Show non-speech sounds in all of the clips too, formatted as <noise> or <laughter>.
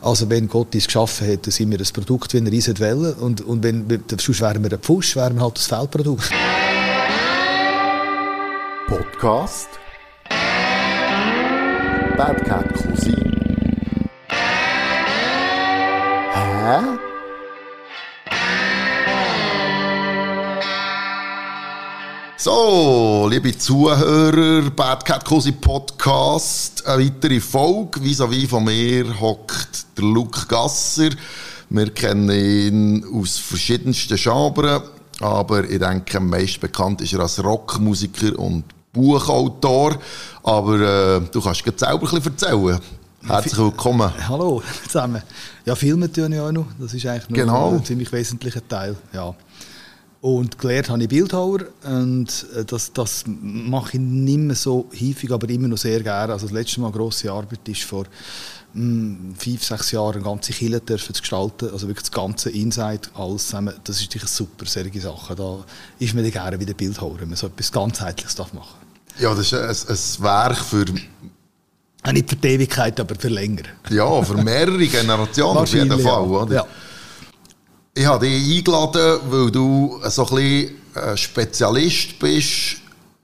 Also wenn Gott uns geschaffen hat, dann sind wir ein Produkt, wie er uns wollen. Und, und wenn, sonst wären wir ein Pfusch, wären wir halt das Feldprodukt. Podcast Bad Cat Cousin Hä? So, liebe Zuhörer, Bad Cat Cosi Podcast, eine weitere Folge. Vis-à-vis von mir hockt der Luke Gasser. Wir kennen ihn aus verschiedensten Genres, aber ich denke, am meisten bekannt ist er als Rockmusiker und Buchautor. Aber äh, du kannst dir selber ein bisschen erzählen. Herzlich willkommen. Hallo zusammen. Ja, Filme tun ich auch noch. Das ist eigentlich noch Genau. ein ziemlich wesentlicher Teil. Ja. Und gelernt habe ich Bildhauer und äh, das, das mache ich nicht mehr so häufig, aber immer noch sehr gerne. Also das letzte Mal grosse Arbeit ist vor mh, fünf, sechs Jahren eine ganze Kille dürfen zu gestalten, also wirklich das ganze Inside, alles zusammen. Das ist natürlich super, solche Sachen. Da ist mir dann gerne wieder Bildhauer, wenn man so etwas ganzheitliches darf machen Ja, das ist ein, ein Werk für, darf. Nicht für die Ewigkeit, aber für länger. ja, für mehrere Generationen auf jeden Fall. Oder? Ja. Ich habe dich eingeladen, weil du so ein bisschen ein Spezialist bist,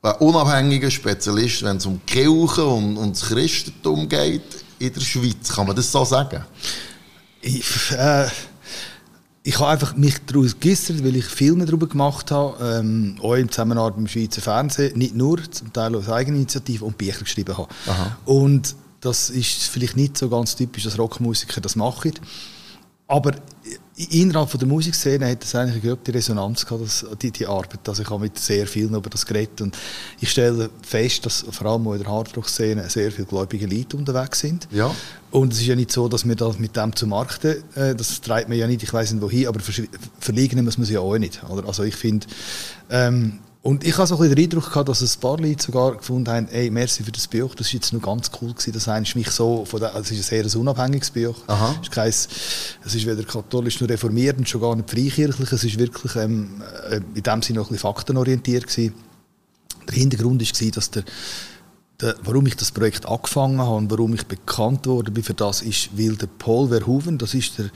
ein unabhängiger Spezialist, wenn es um die Kirche und, und das Christentum geht in der Schweiz. Kann man das so sagen? Ich, äh, ich habe einfach mich daraus geäussert, weil ich Filme darüber gemacht habe, ähm, auch in Zusammenarbeit mit dem Schweizer Fernsehen, nicht nur, zum Teil aus Eigeninitiative und Bücher geschrieben habe. Aha. Und das ist vielleicht nicht so ganz typisch, dass Rockmusiker das machen. Aber innerhalb von der Musikszene hat das eigentlich eine gute Resonanz gehabt, das, die, die Arbeit. Also ich habe mit sehr vielen über das geredet und ich stelle fest, dass vor allem auch in der Hardrock-Szene sehr viele gläubige Leute unterwegs sind. Ja. Und es ist ja nicht so, dass wir das mit dem zu Markten, äh, das treibt man ja nicht, ich weiß nicht wohin, aber verlieren muss man sie ja auch nicht. Oder? Also ich finde, ähm, und ich habe so ein den Eindruck gehabt, dass ein paar Leute sogar gefunden haben, ey, merci für das Buch, das ist jetzt nur ganz cool gewesen, dass eigentlich mich so, von der, also es ist ein sehr unabhängiges Buch. Aha. Es ist, kein, es ist weder katholisch noch reformiert und schon gar nicht freikirchlich, es ist wirklich ähm, äh, in dem Sinne noch ein bisschen faktenorientiert gewesen. Der Hintergrund war, dass der, der, warum ich das Projekt angefangen habe und warum ich bekannt wurde für das, ist, weil der Paul Verhoeven, das ist der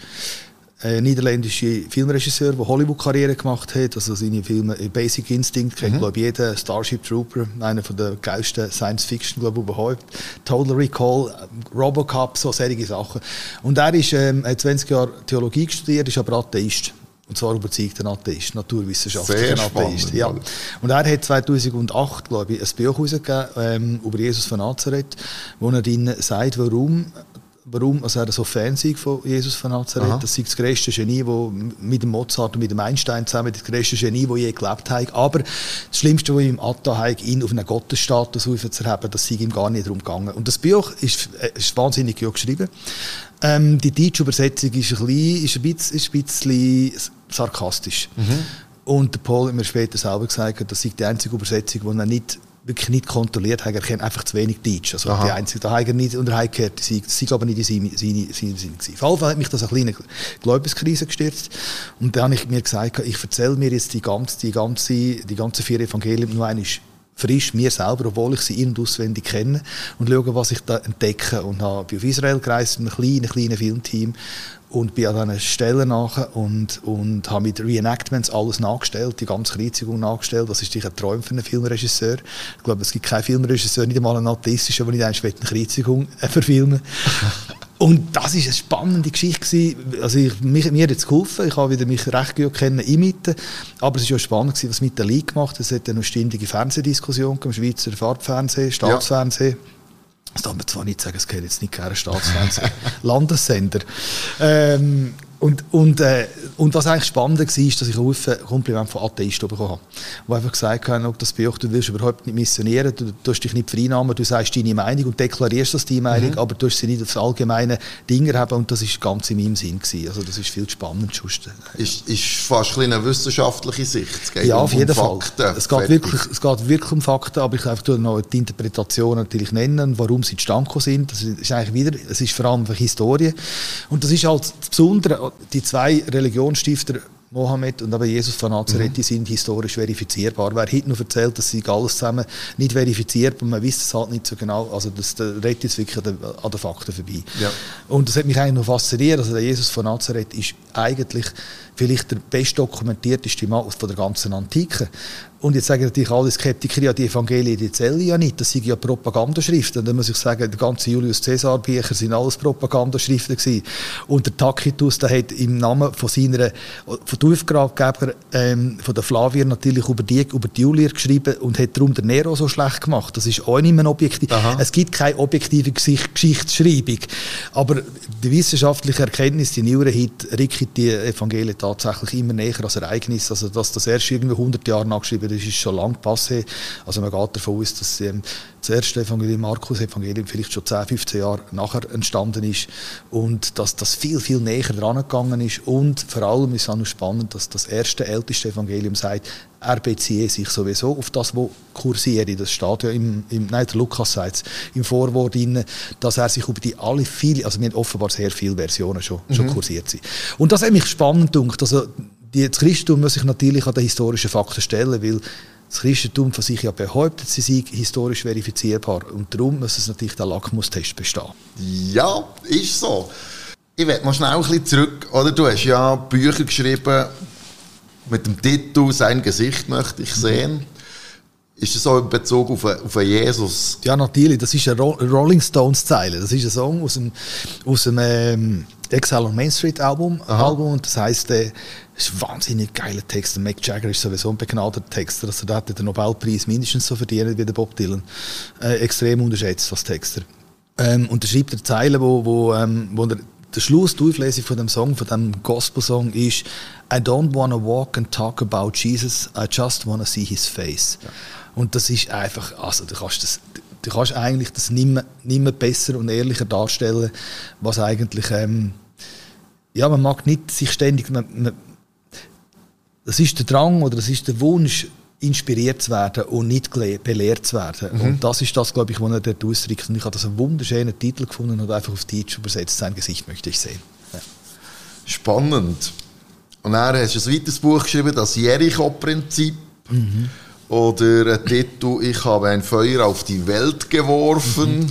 äh, niederländische Filmregisseur, der Hollywood-Karriere gemacht hat, also seine Filme Basic Instinct kennt, glaube ich, jeder, Starship Trooper, einer von der geilsten Science-Fiction, glaube ich, überhaupt, Total Recall, Robocop, so solche Sachen. Und er ist, ähm, hat 20 Jahre Theologie studiert, ist aber Atheist. Und zwar überzeugter Atheist, naturwissenschaftlicher Atheist. spannend, Ja. Und er hat 2008, glaube ich, ein Buch herausgegeben ähm, über Jesus von Nazareth, wo er drin sagt, warum, warum also er so Fan von Jesus von Nazareth. Aha. Das sei das grösste Genie, wo mit dem Mozart und mit dem Einstein zusammen das grösste Genie, das je gelebt hat. Aber das Schlimmste, was ihm Atta hat, ihn auf einen Gottesstatus aufzuerheben, das sei ihm gar nicht darum gegangen. Und das Buch ist, äh, ist wahnsinnig gut geschrieben. Ähm, die deutsche Übersetzung ist ein bisschen, ist ein bisschen, ist ein bisschen sarkastisch. Und der Paul hat mir später selber gesagt, das sei die einzige Übersetzung, die er nicht, wirklich nicht kontrolliert hat. Er kennt einfach zu wenig Deutsch. Also Aha. die einzige, da hat er nicht unter gehört. Das sei- das sei aber nicht in seine, seine, seine Sinn gewesen. Auf jeden Fall hat mich das eine kleine Glaubenskrise gestürzt. Und dann habe ich mir gesagt, ich erzähle mir jetzt die ganze, die ganze, die ganze vier Evangelien nur einmal frisch mir selber, obwohl ich sie in- und auswendig kenne und schaue, was ich da entdecke. Und habe, bin auf Israel gereist mit einem kleinen, kleinen Filmteam und bin an diesen Stellen nach und, und habe mit Reenactments alles nachgestellt, die ganze Kreuzigung nachgestellt. Das ist ein Traum für einen Filmregisseur. Ich glaube, es gibt keinen Filmregisseur, nicht einmal einen atheistischen, der nicht eine Kreuzigung äh, verfilmen <laughs> und das ist eine spannende Geschichte gewesen. Also ich, mich, mir hat es geholfen. Ich habe wieder mich recht gut kennen in Mitte. Aber es war auch spannend gewesen, was mit der League gemacht hat. Es hat eine ständige Fernsehdiskussion gegeben, im Schweizer Farbfernsehen, Staatsfernsehen. Das darf man zwar nicht sagen, es geht jetzt nicht gerne Staatsfernsehen, <laughs> Landessender. Ähm, und, und, äh, und was eigentlich spannend war, ist, dass ich ein Kompliment von Atheisten bekommen habe. Die einfach gesagt haben, das Buch, du willst überhaupt nicht missionieren, du tust dich nicht vereinnahmen, du sagst deine Meinung und deklarierst das deine Meinung, aber du tust sie nicht aufs allgemeine Ding haben und das ist ganz in meinem Sinn gewesen. Also das ist viel spannend. sonst, äh, Ist, ist fast ein eine wissenschaftliche Sicht. Ja, um, auf jeden um Fall. Fakten. Es geht, Fertig. wirklich, es geht wirklich um Fakten, aber ich kann einfach noch die Interpretation natürlich nennen, warum sie zustande sind. Das ist eigentlich wieder, es ist vor allem Historie. Und das ist halt das Besondere, die zwei Religionsstifter Mohammed und aber Jesus von Nazareth, mhm. sind historisch verifizierbar. Wer heute noch erzählt, dass sie alles zusammen nicht verifiziert und man weiß es halt nicht so genau, also das da redet jetzt wirklich an den, Fakten vorbei. Ja. Und das hat mich eigentlich noch fasziniert, also der Jesus von Nazareth ist eigentlich vielleicht der best dokumentierte Mann von der ganzen Antike. Und jetzt sagen natürlich alle Skeptiker, ja, die Evangelien, die zählen ja nicht, das sind ja Propagandaschriften. Und dann muss ich sagen, die ganzen Julius Caesar Bücher sind alles Propagandaschriften gewesen. Und der Tacitus, der hat im Namen von seiner, von Aufgabegeber, ähm, von der Flavier natürlich über die, über die Julier geschrieben und hat darum den Nero so schlecht gemacht. Das ist auch nicht mehr objektiv. Aha. Es gibt keine objektive Geschichtsschreibung. Aber die wissenschaftliche Erkenntnis, die neueren heute, rückt die Evangelien tatsächlich immer näher als Ereignis. Also, dass das erst irgendwie 100 Jahre nachgeschrieben das ist schon lang passé. Also man geht davon aus, dass ähm, das erste Evangelium, Markus Evangelium, vielleicht schon 10, 15 Jahre nachher entstanden ist und dass das viel, viel näher dran gegangen ist und vor allem ist es auch noch spannend, dass das erste, älteste Evangelium sagt, er beziehe sich sowieso auf das, was kursiert. Das steht ja im, im nein, der Lukas sagt im Vorwort drin, dass er sich über die alle viele, also wir haben offenbar sehr viele Versionen schon, mhm. schon kursiert sind. Und das hat mich spannend gedacht. Also das Christentum muss sich natürlich an den historischen Fakten stellen, weil das Christentum von sich ja behauptet, sie sei historisch verifizierbar. Und darum muss es natürlich der Lackmustest bestehen. Ja, ist so. Ich werde mal schnell ein bisschen zurück. Oder du hast ja Bücher geschrieben mit dem Titel «Sein Gesicht möchte ich sehen». Ist das so in Bezug auf, auf Jesus? Ja, natürlich. Das ist eine Rolling Stones-Zeile. Das ist ein Song aus dem, aus dem ähm, Exile on Main Street Album. Album und das heisst, äh, das ist ein wahnsinnig geiler Text. Der Mick Jagger ist sowieso ein begnadeter Texter. Also der hat den Nobelpreis mindestens so verdient wie der Bob Dylan. Äh, extrem unterschätzt als Texter. Ähm, und er schreibt eine Zeile, wo, wo, ähm, wo der, der Schluss, die Auflesung von dem Song, von dem Gospel-Song ist I don't want to walk and talk about Jesus, I just want to see his face. Ja. Und das ist einfach, also du kannst das, du kannst eigentlich das nicht mehr, nicht mehr besser und ehrlicher darstellen, was eigentlich, ähm, ja, man mag nicht sich ständig, man, man, das ist der Drang oder das ist der Wunsch, inspiriert zu werden und nicht belehrt zu werden. Mhm. Und das ist das, glaube ich, was er dort ausdrückt. Und ich habe das einen wunderschönen Titel gefunden und einfach auf Deutsch übersetzt. Sein Gesicht möchte ich sehen. Ja. Spannend. Und dann hast du ein weiteres Buch geschrieben, das Jericho-Prinzip. Mhm. Oder ein Titel, ich habe ein Feuer auf die Welt geworfen. Mhm.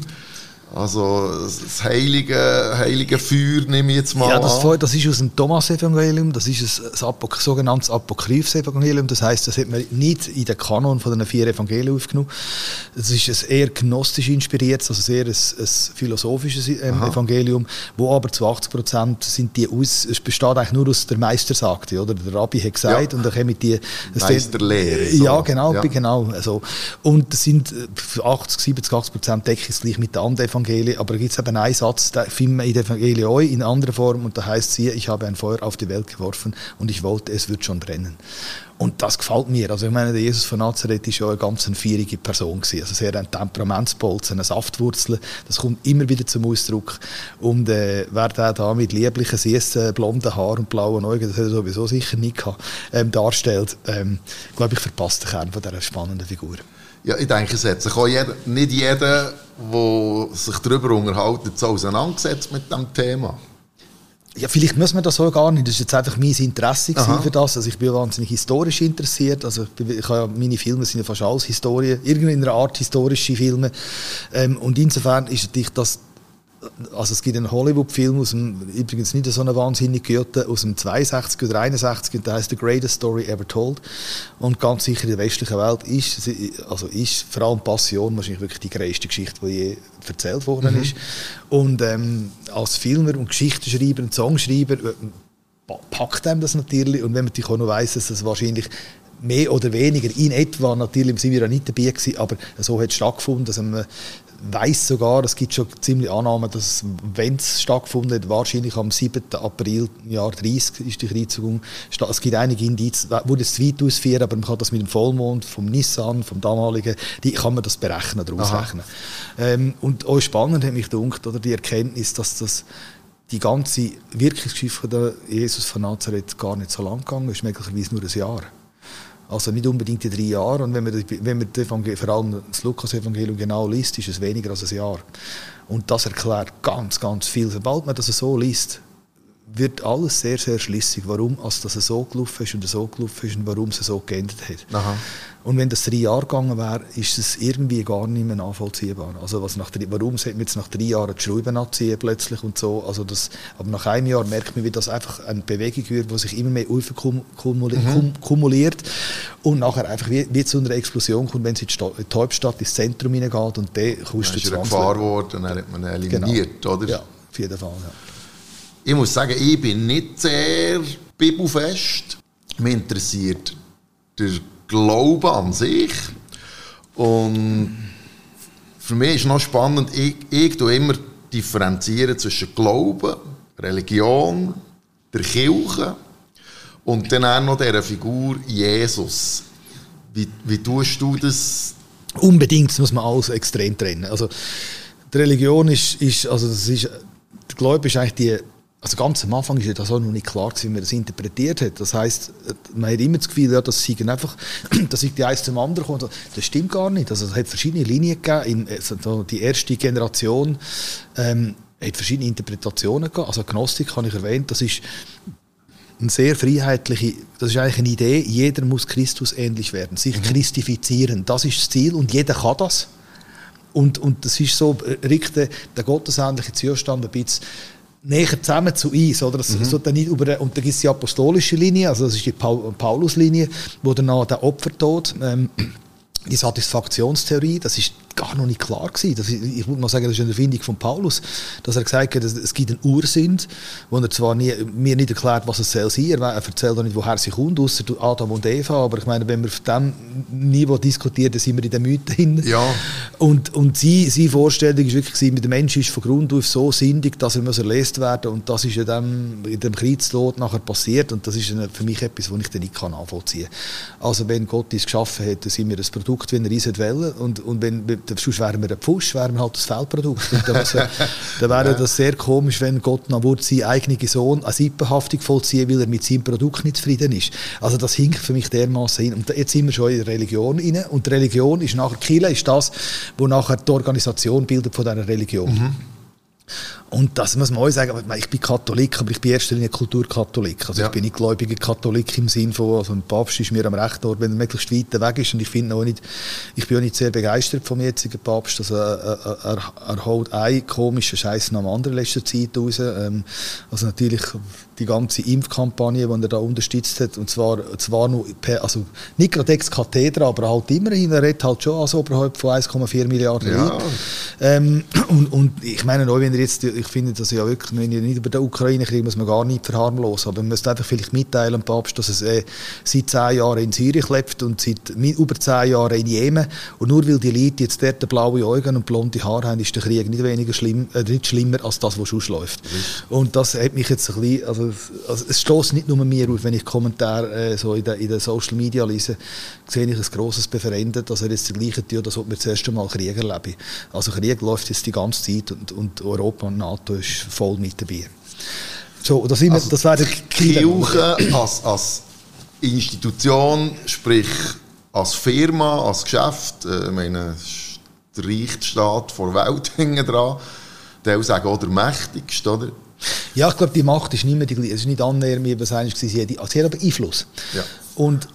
Also das heilige, heilige Feuer nehme ich jetzt mal Ja, das, an. das ist aus dem Thomas-Evangelium, das ist ein, ein sogenanntes Apokryphs-Evangelium, das heißt, das hat man nicht in den Kanon von den vier Evangelien aufgenommen. Das ist ein eher gnostisch inspiriertes, also sehr ein, ein philosophisches ähm, Evangelium, wo aber zu 80 Prozent sind die aus, es besteht eigentlich nur aus der Meister sagte, oder der Rabbi hat gesagt ja. und dann kommen die... Meisterlehre. So. Ja, genau, ja. genau. Also, und das sind 80, 70, 80 Prozent decken es gleich mit den anderen Evangelien, aber da gibt es eben einen Satz, den finden wir in den Evangelien auch in anderer Form und da heißt es ich habe ein Feuer auf die Welt geworfen und ich wollte, es wird schon brennen. Und das gefällt mir. Also ich meine, der Jesus von Nazareth ist ja eine ganz vierige Person gewesen. Also sehr ein Temperamentsbolz, eine Saftwurzel. Das kommt immer wieder zum Ausdruck. Und äh, wer der da mit lieblichen, süßen, blonden Haaren und blauen Augen, das hat er sowieso sicher nicht gehabt, ähm, darstellt, ähm, glaube ich, verpasst den Kern von dieser spannenden Figur. Ja, ich denke, es hat sich auch jeder, nicht jeder, der sich darüber unterhält, so auseinandergesetzt mit diesem Thema. Ja, vielleicht muss man das so gar nicht. Das ist jetzt einfach mein Interesse für das. Also ich bin wahnsinnig historisch interessiert. Also ich, ich habe, meine Filme sind ja fast alles Historie, irgendeiner Art historische Filme. Ähm, und insofern ist natürlich das also es gibt einen Hollywood-Film aus dem, übrigens nicht so eine wahnsinnig gute, aus dem 62 oder 61, und der heißt The Greatest Story Ever Told. Und ganz sicher in der westlichen Welt ist, also ist vor allem Passion wahrscheinlich wirklich die größte Geschichte, die je erzählt worden mhm. ist. Und ähm, als Filmer und Geschichtenschreiber und Songschreiber äh, packt einem das natürlich. Und wenn man natürlich auch noch weiss, dass das wahrscheinlich mehr oder weniger in etwa, natürlich sind wir ja nicht dabei gewesen, aber so hat es stattgefunden, dass man weiß sogar, es gibt schon ziemlich Annahmen, dass wenn es stattgefunden hat, wahrscheinlich am 7. April Jahr 30 ist die Kreuzigung. Es gibt einige Indizien, wurde es zu weit ausführen, aber man kann das mit dem Vollmond vom Nissan, vom damaligen, die kann man das berechnen, daraus rechnen. Ähm, und auch spannend hat mich gedacht, oder die Erkenntnis, dass das die ganze Wirkungsgeschichte von Jesus von Nazareth gar nicht so lang gegangen ist, möglicherweise nur ein Jahr. Also nicht unbedingt die drei Jahre. Und wenn man, wenn man vor allem das Lukas-Evangelium genau liest, ist es weniger als ein Jahr. Und das erklärt ganz, ganz viel. Sobald man das so liest, wird alles sehr, sehr schlüssig, warum also das so gelaufen ist und so gelaufen ist und warum es so geändert hat. Aha. Und wenn das drei Jahre gegangen wäre, ist es irgendwie gar nicht mehr nachvollziehbar. Also was nach drei, warum sollte man jetzt nach drei Jahren die Schrauben abziehen plötzlich und so. Also das, aber nach einem Jahr merkt man, wie das einfach eine Bewegung wird, die sich immer mehr kumuliert, mhm. kumuliert und nachher einfach wie, wie zu einer Explosion kommt, wenn sie in die Hauptstadt ins Zentrum hineingeht und dann kommst du zu eine Gefahr geworden und dann hat man eliminiert, genau. oder? Ja, auf jeden Fall, ja. Ich muss sagen, ich bin nicht sehr bibelfest. Mich interessiert der Glaube an sich. Und für mich ist noch spannend, ich, ich tue immer differenzieren zwischen Glauben, Religion, der Kirche und dann auch noch dieser Figur Jesus. Wie, wie tust du das? Unbedingt, muss man alles extrem trennen. Also, die Religion ist, ist also das ist, der Glaube ist eigentlich die also ganz am Anfang ist das auch noch nicht klar, wie man das interpretiert hat. Das heißt, man hat immer das Gefühl, ja, das <clears throat> sei einfach, dass ich die eins zum anderen kommt. Das stimmt gar nicht. Also es hat verschiedene Linien gegeben. Also die erste Generation ähm, hat verschiedene Interpretationen gehabt. Also Gnostik habe ich erwähnt. Das ist eine sehr freiheitliche, das ist eigentlich eine Idee. Jeder muss Christus ähnlich werden, sich mhm. christifizieren. Das ist das Ziel und jeder kann das. Und, und das ist so, äh, rückt der gottesähnliche Zustand ein bisschen näher zusammen zu uns. Oder? Das, mhm. so dann nicht über, und da gibt es die apostolische Linie, also das ist die Paul, Paulus-Linie, wo dann noch der Opfertod, ähm, <clears throat> die Satisfaktionstheorie, das ist gar noch nicht klar gewesen. Das, ich würde mal sagen, das ist eine Erfindung von Paulus, dass er gesagt hat, es gibt einen Ursinn, wo er zwar nie, mir nicht erklärt, was es soll sein. Er erzählt auch nicht, woher sie kommt, außer Adam und Eva. Aber ich meine, wenn wir auf diesem Niveau diskutieren, dann sind wir in den Mythen drin. Ja. Und, und sie, seine Vorstellung war wirklich, der Mensch ist von Grund auf so sindig, dass er muss erlöst werden Und das ist in dem, in dem Kriegstod nachher passiert. Und das ist für mich etwas, was ich dann nicht nachvollziehen kann. Also wenn Gott uns geschaffen hat, dann sind wir ein Produkt, wenn er uns wollen. Und, und wenn, sonst wären wir ein Pfusch, wären wir halt das Feldprodukt. Und dann, <laughs> dann wäre das sehr komisch, wenn Gott noch seinen eigenen Sohn eine Sippenhaftung vollziehen, weil er mit seinem Produkt nicht zufrieden ist. Also das hinkt für mich dermaßen hin. Und jetzt sind wir schon in der Religion rein. Und die Religion ist nachher, Kirche ist das, wo nachher die Organisation bildet von dieser Religion. Mhm. Und das muss man auch sagen, ich bin Katholik, aber ich bin in Kulturkatholik. Also ja. ich bin nicht gläubiger Katholik im Sinn von, also ein Papst ist mir am rechten Ort, wenn er möglichst weit weg ist. Und ich finde auch nicht, ich bin auch nicht sehr begeistert vom jetzigen Papst. Also er, er, er holt einen komischen Scheiß nach dem anderen in letzter Zeit raus. Ähm, also natürlich die ganze Impfkampagne, die er da unterstützt hat, und zwar, zwar nur per, also nicht gerade ex Kathedra, aber halt immerhin, er redet halt schon als oberhalb von 1,4 Milliarden ja. Leuten. Ähm, und, und ich meine auch, wenn er jetzt ich finde das ja wirklich, wenn ihr nicht über den Ukraine-Krieg muss man gar nicht verharmlosen, aber man müsste einfach vielleicht mitteilen, Papst, dass es äh, seit zehn Jahren in Syrien lebt und seit über zehn Jahren in Jemen und nur weil die Leute jetzt dort blaue Augen und blonde Haare haben, ist der Krieg nicht weniger schlimm, äh, nicht schlimmer als das, was sonst läuft. Mhm. Und das hat mich jetzt ein bisschen, also, also es stößt nicht nur mir auf, wenn ich Kommentare äh, so in den, in den Social Media lese, sehe ich ein grosses Befremden, dass er jetzt das Gleiche tut, als ob wir das erste Mal Krieg erleben. Also Krieg läuft jetzt die ganze Zeit und, und Europa und NATO ist voll mit dabei. So, das, sind, also, das wäre die Kirche als, als Institution, sprich als Firma, als Geschäft, äh, meine, der reichste Staat der Welt <laughs> hängen dran, der sagen auch der mächtigste, oder? Ja, ich glaube, die Macht ist nicht mehr die gleiche. Es ist nicht annähernd, wie es eigentlich war. Sie hat aber Einfluss. Ja. Und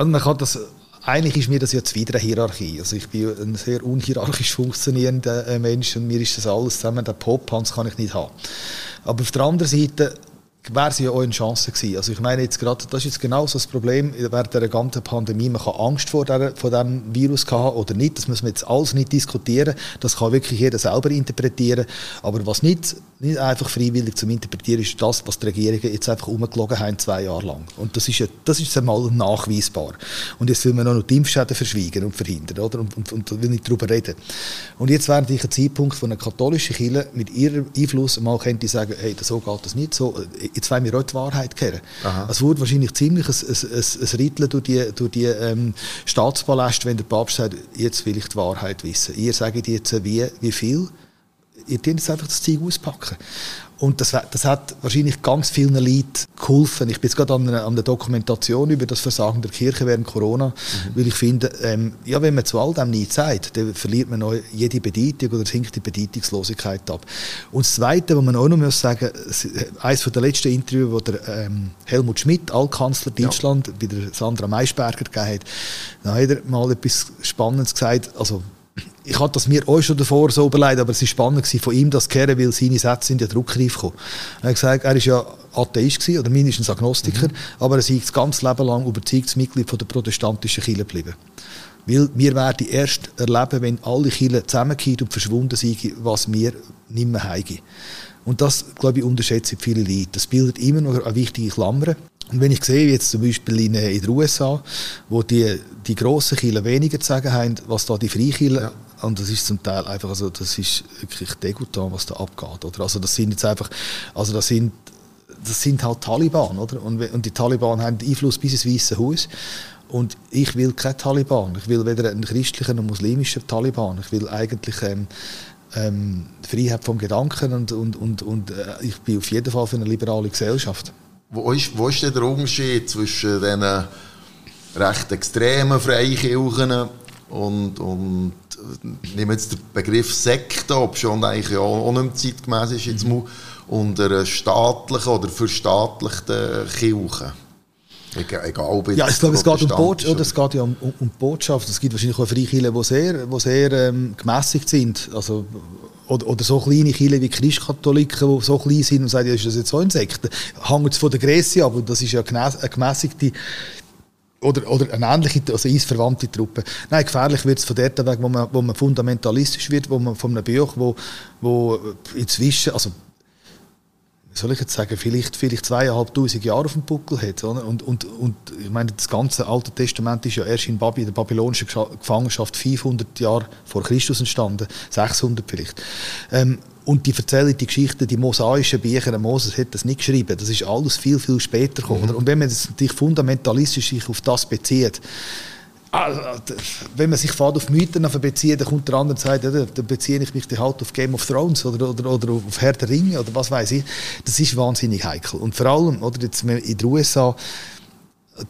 also man kann das eigentlich ist mir das ja zuwider eine Hierarchie. Also ich bin ein sehr unhierarchisch funktionierender äh, Mensch und mir ist das alles zusammen, der Pop-Hans kann ich nicht haben. Aber auf der anderen Seite wäre es ja auch eine Chance gewesen. Also ich meine jetzt gerade, das ist jetzt genau so das Problem während der ganzen Pandemie. Man kann Angst vor, der, vor dem Virus haben oder nicht. Das müssen wir jetzt alles nicht diskutieren. Das kann wirklich jeder selber interpretieren. Aber was nicht, nicht einfach freiwillig zum Interpretieren ist, das, was die Regierungen jetzt einfach umgelogen haben, zwei Jahre lang. Und das ist ja, das ist einmal nachweisbar. Und jetzt will man noch die Impfschäden verschwiegen und verhindern, oder? Und, und, und will nicht darüber reden. Und jetzt wäre natürlich ein Zeitpunkt, wo eine katholische Kirche mit ihrem Einfluss mal könnte sagen, hey, so geht das nicht so jetzt wollen wir auch die Wahrheit kehren. Es wurde wahrscheinlich ziemlich ein, ein, ein, ein Ritteln durch die, durch die ähm, Staatspaläste, wenn der Papst sagt, jetzt will ich die Wahrheit wissen. Ihr sagt jetzt, wie, wie viel ihr dürft jetzt einfach das Zeug auspacken. Und das, das hat wahrscheinlich ganz vielen Leuten geholfen. Ich bin jetzt gerade an einer, an einer Dokumentation über das Versagen der Kirche während Corona, mhm. weil ich finde, ähm, ja, wenn man zu all dem nichts sagt, dann verliert man jede Bedeutung oder sinkt die Bedeutungslosigkeit ab. Und das Zweite, was man auch noch muss sagen, eines der letzten Interviews, wo der ähm, Helmut Schmidt, Altkanzler Deutschland, ja. bei der Sandra Maischberger gegeben hat, da hat er mal etwas Spannendes gesagt, also ich hatte das mir auch schon davor so überlegt, aber es war spannend von ihm, das zu hören, weil seine Sätze sind ja druckreif gekommen. Er hat gesagt, er war ja Atheist gewesen, oder mindestens Agnostiker, mhm. aber er ist das ganze Leben lang überzeugtes Mitglied von der protestantischen Kirche geblieben. Weil wir werden erst erleben, wenn alle Kirchen zusammenkommen und verschwunden sind, was wir nicht mehr haben. Und das, glaube ich, unterschätzen viele Leute. Das bildet immer noch eine wichtige Klammer. Und wenn ich sehe, jetzt zum Beispiel in, äh, in den USA, wo die, die grossen Kirchen weniger zu sagen haben, was da die Freikirchen ja. Und das ist zum Teil einfach, also das ist wirklich degutant, was da abgeht. Oder? Also das sind jetzt einfach, also das sind, das sind halt Taliban, oder? Und, und die Taliban haben Einfluss bis ins Weiße Haus. Und ich will kein Taliban. Ich will weder einen christlichen noch muslimischen Taliban. Ich will eigentlich ähm, ähm, Freiheit vom Gedanken und, und, und, und äh, ich bin auf jeden Fall für eine liberale Gesellschaft. Wo ist, wo ist denn der Unterschied zwischen diesen recht extremen Freikirchen und, und nehme jetzt den Begriff Sekte, ob schon eigentlich auch nicht mehr zeitgemäß ist, jetzt mhm. unter einer staatlichen oder verstaatlichten Kirche. Egal, ja, ich glaube, es geht um, Botschaft, oder es geht ja um, um, um Botschaft. Es gibt wahrscheinlich auch Freikirchen, die sehr, die sehr ähm, gemässigt sind. Also, oder, oder so kleine Kirchen wie Christkatholiken, die so klein sind und sagen, ja, ist das jetzt so ein Sekte? Hängt es von der Größe ab, das ist ja eine gemässigte oder, oder eine ähnliche, also eisverwandte Truppe. Nein, gefährlich wird es von dort weg, wo man, wo man fundamentalistisch wird, wo man von einem Buch, wo, wo inzwischen, also soll ich jetzt sagen, vielleicht, vielleicht zweieinhalbtausend Jahre auf dem Buckel hat. Oder? Und, und, und ich meine, das ganze Alte Testament ist ja erst in Baby, der babylonischen Gefangenschaft 500 Jahre vor Christus entstanden, 600 vielleicht. Ähm, und die erzählen die Geschichten, die mosaischen Bücher, Moses hat das nicht geschrieben. Das ist alles viel, viel später gekommen. Mhm. Und wenn man sich fundamentalistisch auf das bezieht, also, wenn man sich fährt auf Mythen bezieht, dann kommt der andere und sagt, ja, dann beziehe ich mich halt auf Game of Thrones oder, oder, oder auf Herr der Ringe oder was weiß ich. Das ist wahnsinnig heikel. Und vor allem, oder jetzt in den USA,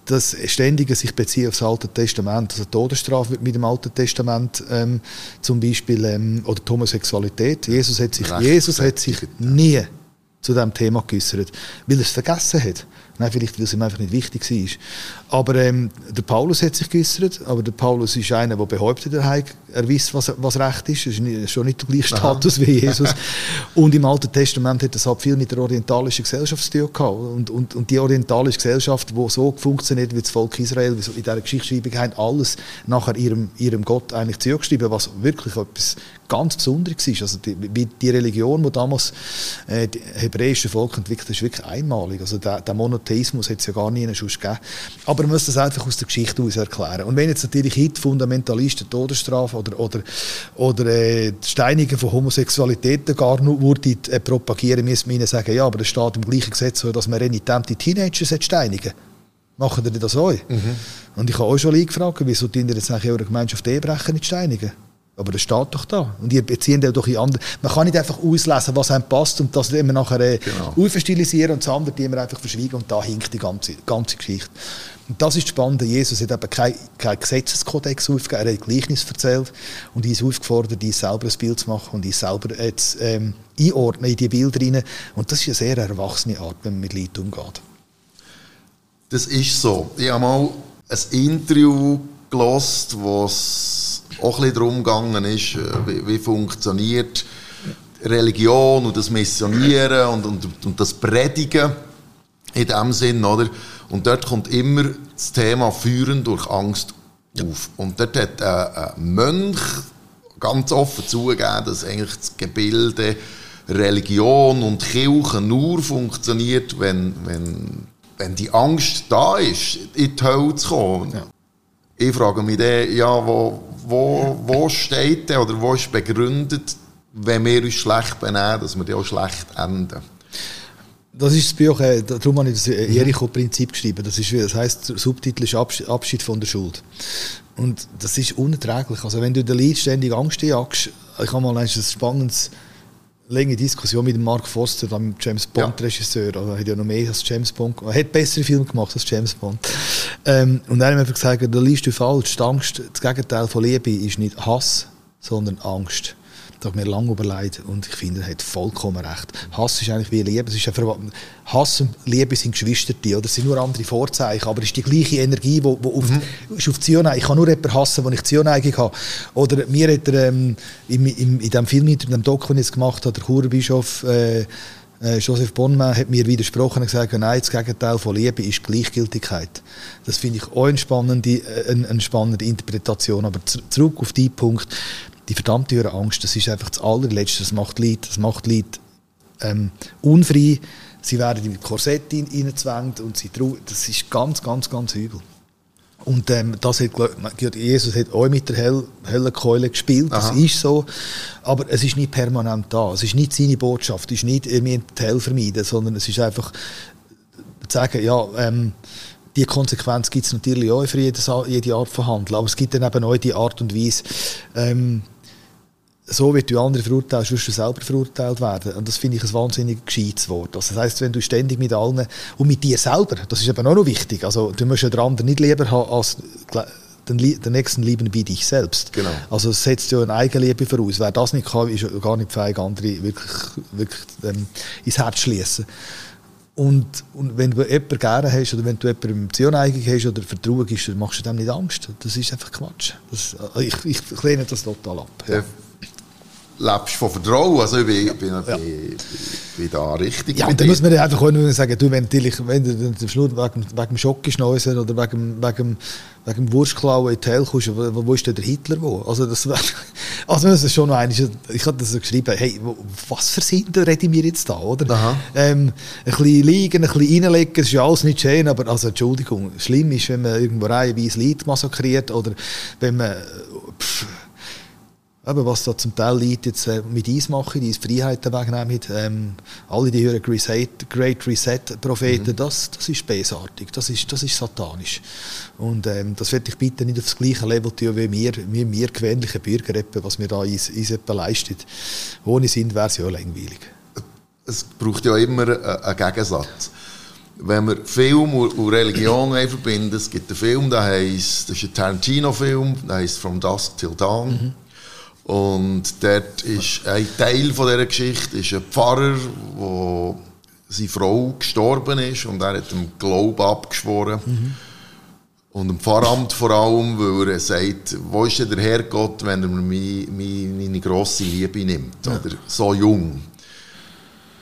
das ständige sich beziehen auf das Alte Testament, also Todesstrafe wird mit dem Alten Testament ähm, zum Beispiel oder die Homosexualität. Jesus hat sich, Jesus hat sich nie zu diesem Thema geäußert, weil er es vergessen hat. Nein, vielleicht, weil es ihm einfach nicht wichtig war. Aber ähm, der Paulus hat sich geäußert, aber der Paulus ist einer, der behauptet, er, er weiß, was, was Recht ist. Er ist nicht, schon nicht der gleiche Status Aha. wie <laughs> Jesus. und im Alten Testament hat das halt viel mit der orientalischen Gesellschaft zu tun gehabt. Und, und, und die orientalische Gesellschaft, die so funktioniert wie das Volk Israel, wie so in dieser Geschichtsschreibung, haben alles nachher ihrem, ihrem Gott eigentlich zugeschrieben, was wirklich etwas ganz Besonderes ist. Also die, die Religion, die damals äh, die hebräische Volk entwickelt hat, ist wirklich einmalig. Also der, der Monotheismus hat es ja gar nie sonst gegeben. Aber man muss das einfach aus der Geschichte aus erklären. Und wenn jetzt natürlich heute Fundamentalisten Todesstrafe oder, oder, oder äh, die Steinigung von Homosexualität gar nur würde, äh, propagieren, müssen wir ihnen sagen, ja, aber das steht im gleichen Gesetz, dass man renitente Teenager steinigen Machen die das auch? Mhm. Und ich habe auch schon gefragt, wieso die jetzt nachher eure Gemeinschaft Ehebrecher nicht steinigen? Aber das steht doch da. Und ihr beziehen doch in andere. Man kann nicht einfach auslesen, was einem passt und das immer nachher äh, genau. aufstilisieren und das andere die immer einfach verschwiegen und da hinkt die ganze, ganze Geschichte. Und das ist spannend. Jesus hat eben keinen kein Gesetzeskodex aufgegeben, er hat Gleichnis erzählt und uns aufgefordert, uns selber ein Bild zu machen und uns selber jetzt, ähm, einordnen in die Bilder rein. Und das ist eine sehr erwachsene Art, wenn man mit Leuten umgeht. Das ist so. Ich habe mal ein Interview gelost, was auch ein darum gegangen ist, äh, wie, wie funktioniert Religion und das Missionieren und, und, und das Predigen in dem Sinn, oder? Und dort kommt immer das Thema Führen durch Angst auf. Und dort hat ein Mönch ganz offen zugegeben, dass eigentlich das Gebilde Religion und Kirche nur funktioniert, wenn, wenn, wenn die Angst da ist, in die Hölle zu kommen. Ja. Ich frage mich dann, ja, wo, wo, wo steht der oder wo ist begründet, wenn wir uns schlecht benehmen, dass wir dann auch schlecht enden? Das ist das Buch, äh, darum habe ich das äh, Jericho-Prinzip geschrieben. Das, ist, das heisst, der Subtitel ist Abschied von der Schuld. Und das ist unerträglich. Also wenn du den Lied ständig Angst jagst, ich habe mal ein spannendes lange Diskussion mit Mark Foster, dem James Bond-Regisseur. Also, er hat ja noch mehr als James Bond Er hat bessere Filme gemacht als James Bond. Ähm, und er hat mir einfach gesagt, da liest du falsch. Die Angst, das Gegenteil von Liebe ist nicht Hass, sondern Angst. Habe mir lange überlegt und ich finde, er hat vollkommen recht. Hass ist eigentlich wie Liebe. Es ist einfach, Hass und Liebe sind Geschwister, oder? Es sind nur andere Vorzeichen, aber es ist die gleiche Energie, die auf, mhm. ist auf Zion Ich kann nur jemanden hassen, wenn ich Zionneigung habe. Oder mir hat er ähm, in, in, in dem Film, in dem Doku, den ich gemacht habe, der Churbischof äh, äh, Joseph Bonmann hat mir widersprochen und gesagt, nein, das Gegenteil von Liebe ist Gleichgültigkeit. Das finde ich auch eine spannende, äh, eine, eine spannende Interpretation. Aber zurück auf den Punkt, die verdammte Angst, das ist einfach das allerletzte, das macht Leute, das macht Leute ähm, unfrei, sie werden in Korsett hineingezwängt und sie das ist ganz, ganz, ganz übel. Und ähm, das hat, Jesus hat auch mit der Höll Höllenkeule gespielt, das Aha. ist so. Aber es ist nicht permanent da. Es ist nicht seine Botschaft, es ist nicht, wir die Hölle vermeiden, sondern es ist einfach zu sagen, ja, ähm, die Konsequenz gibt es natürlich auch für jede, jede Art von Handel. Aber es gibt dann eben auch die Art und Weise, ähm, so wie du andere verurteilst, wirst du selber verurteilt werden. Und das finde ich ein wahnsinnig gescheites Wort. Also das heisst, wenn du ständig mit allen und mit dir selber, das ist eben auch noch wichtig, also du musst ja den anderen nicht lieber haben als den, den nächsten lieben wie dich selbst. Genau. Also es setzt ja eine Eigenliebe voraus. Wer das nicht kann, ist gar nicht fähig, andere wirklich, wirklich ähm, ins Herz schließen. Und, und wenn du jemanden gerne hast oder wenn du jemanden Beziehungsneigung hast oder Vertrauen gibst, dann machst du dem nicht Angst. Das ist einfach Quatsch. Das, äh, ich, ich lehne das total ab. Ja lebst von Vertrauen. Also ich bin, bin, ja. bin, bin da richtig. Ja, und dann muss man einfach auch sagen, du, wenn, natürlich, wenn du den Schluss wegen, wegen dem Schockgeschnäusen oder wegen, wegen, wegen dem Wurstklauen in die Hell kommst, wo, wo ist denn der Hitler wo? Also das, <laughs> also das ist schon noch eines, ich habe das so geschrieben, hey, was für Sinn reden wir jetzt da, oder? Ähm, ein bisschen liegen, ein bisschen reinlegen, das ist ja alles nicht schön, aber also Entschuldigung, schlimm ist, wenn man irgendwo reihenweise Leute massakriert oder wenn man pff, eben, was da zum Teil Leute jetzt äh, mit Eis machen, die Freiheiten wegnehmen, ähm, alle die hören Great Reset-Propheten, mhm. das, das ist bösartig, das ist, das ist satanisch. Und ähm, das werde ich bitte nicht auf das gleiche Level tun, wie wir, wie wir gewöhnliche Bürger, etwa, was wir da uns, uns leisten. Ohne Sinn wäre es ja langweilig. Es braucht ja immer einen Gegensatz wenn wir Film und Religion verbinden, es gibt einen Film, der heißt, das ist ein Tarantino-Film, der heißt From Dusk Till Dawn. Mhm. Und dort ist ein Teil von dieser Geschichte ist ein Pfarrer, wo seine Frau gestorben ist und er hat dem Glauben abgeschworen. Mhm. Und im Pfarramt vor allem, weil er sagt, wo ist denn der Herrgott, wenn er mir meine, meine grosse Liebe nimmt? Ja. Oder so jung.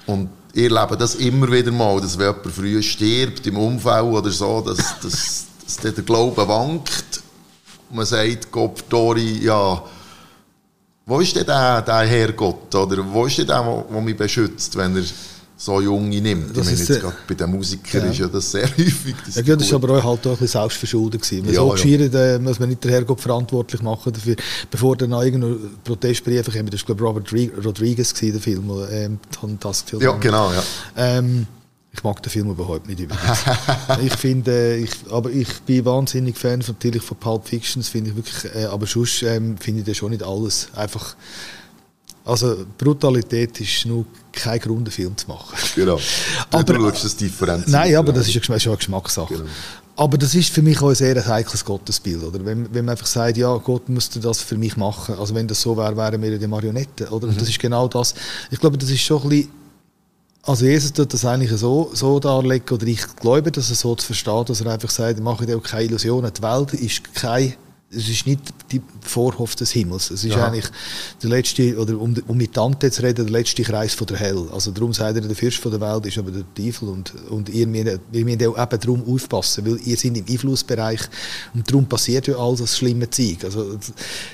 Und ihr lebt das immer wieder mal, dass wenn jemand früh stirbt, im Unfall oder so, dass, dass, dass der Glaube wankt. Man sagt, Gott, Dori, ja, wo ist denn der, der Herrgott? Oder wo ist denn der, der mich beschützt, wenn er so Junge nimmt? Das ich meine, jetzt gerade bei den Musikern ja. ist ja das sehr <laughs> häufig. Das ja, das war aber auch halt auch ein bisschen selbstverschuldet. Gewesen. Ja, so ja. Äh, muss man nicht den Herrgott verantwortlich machen dafür. Bevor dann irgendein Protestbrief kam, das war glaube Robert Rodriguez, gewesen, der Film, ähm, das Ja, genau, ja. Ähm, ich mag den Film überhaupt nicht übrigens. <laughs> ich finde, ich, aber ich bin wahnsinnig Fan von, natürlich von Pulp Fiction, finde ich wirklich, äh, aber sonst ähm, finde ich das schon nicht alles. Einfach, also Brutalität ist nur kein Grund, einen Film zu machen. Genau. <laughs> aber, du schaust das Differenz. Nein, aber das ist ja schon eine Geschmackssache. Genau. Aber das ist für mich auch ein sehr heikles Gottesbild. Oder? Wenn, wenn man einfach sagt, ja, Gott müsste das für mich machen. Also wenn das so wäre, wären wir ja die Marionetten. Oder? Mhm. Das ist genau das. Ich glaube, das ist schon ein bisschen also Jesus tut das eigentlich so, so darlegen, oder ich glaube, dass er so zu verstehen, dass er einfach sagt, ich mache dir auch keine Illusionen. Die Welt ist kein es ist nicht die Vorhof des Himmels. Es ist Aha. eigentlich der letzte, oder um, um mit Tante zu reden, der letzte Kreis von der Hell. Also darum sagt er, der Fürst von der Welt ist aber der Teufel und, und ihr, wir, wir müssen auch eben darum aufpassen, weil ihr seid im Einflussbereich und darum passiert ja all das schlimme Zeug. Also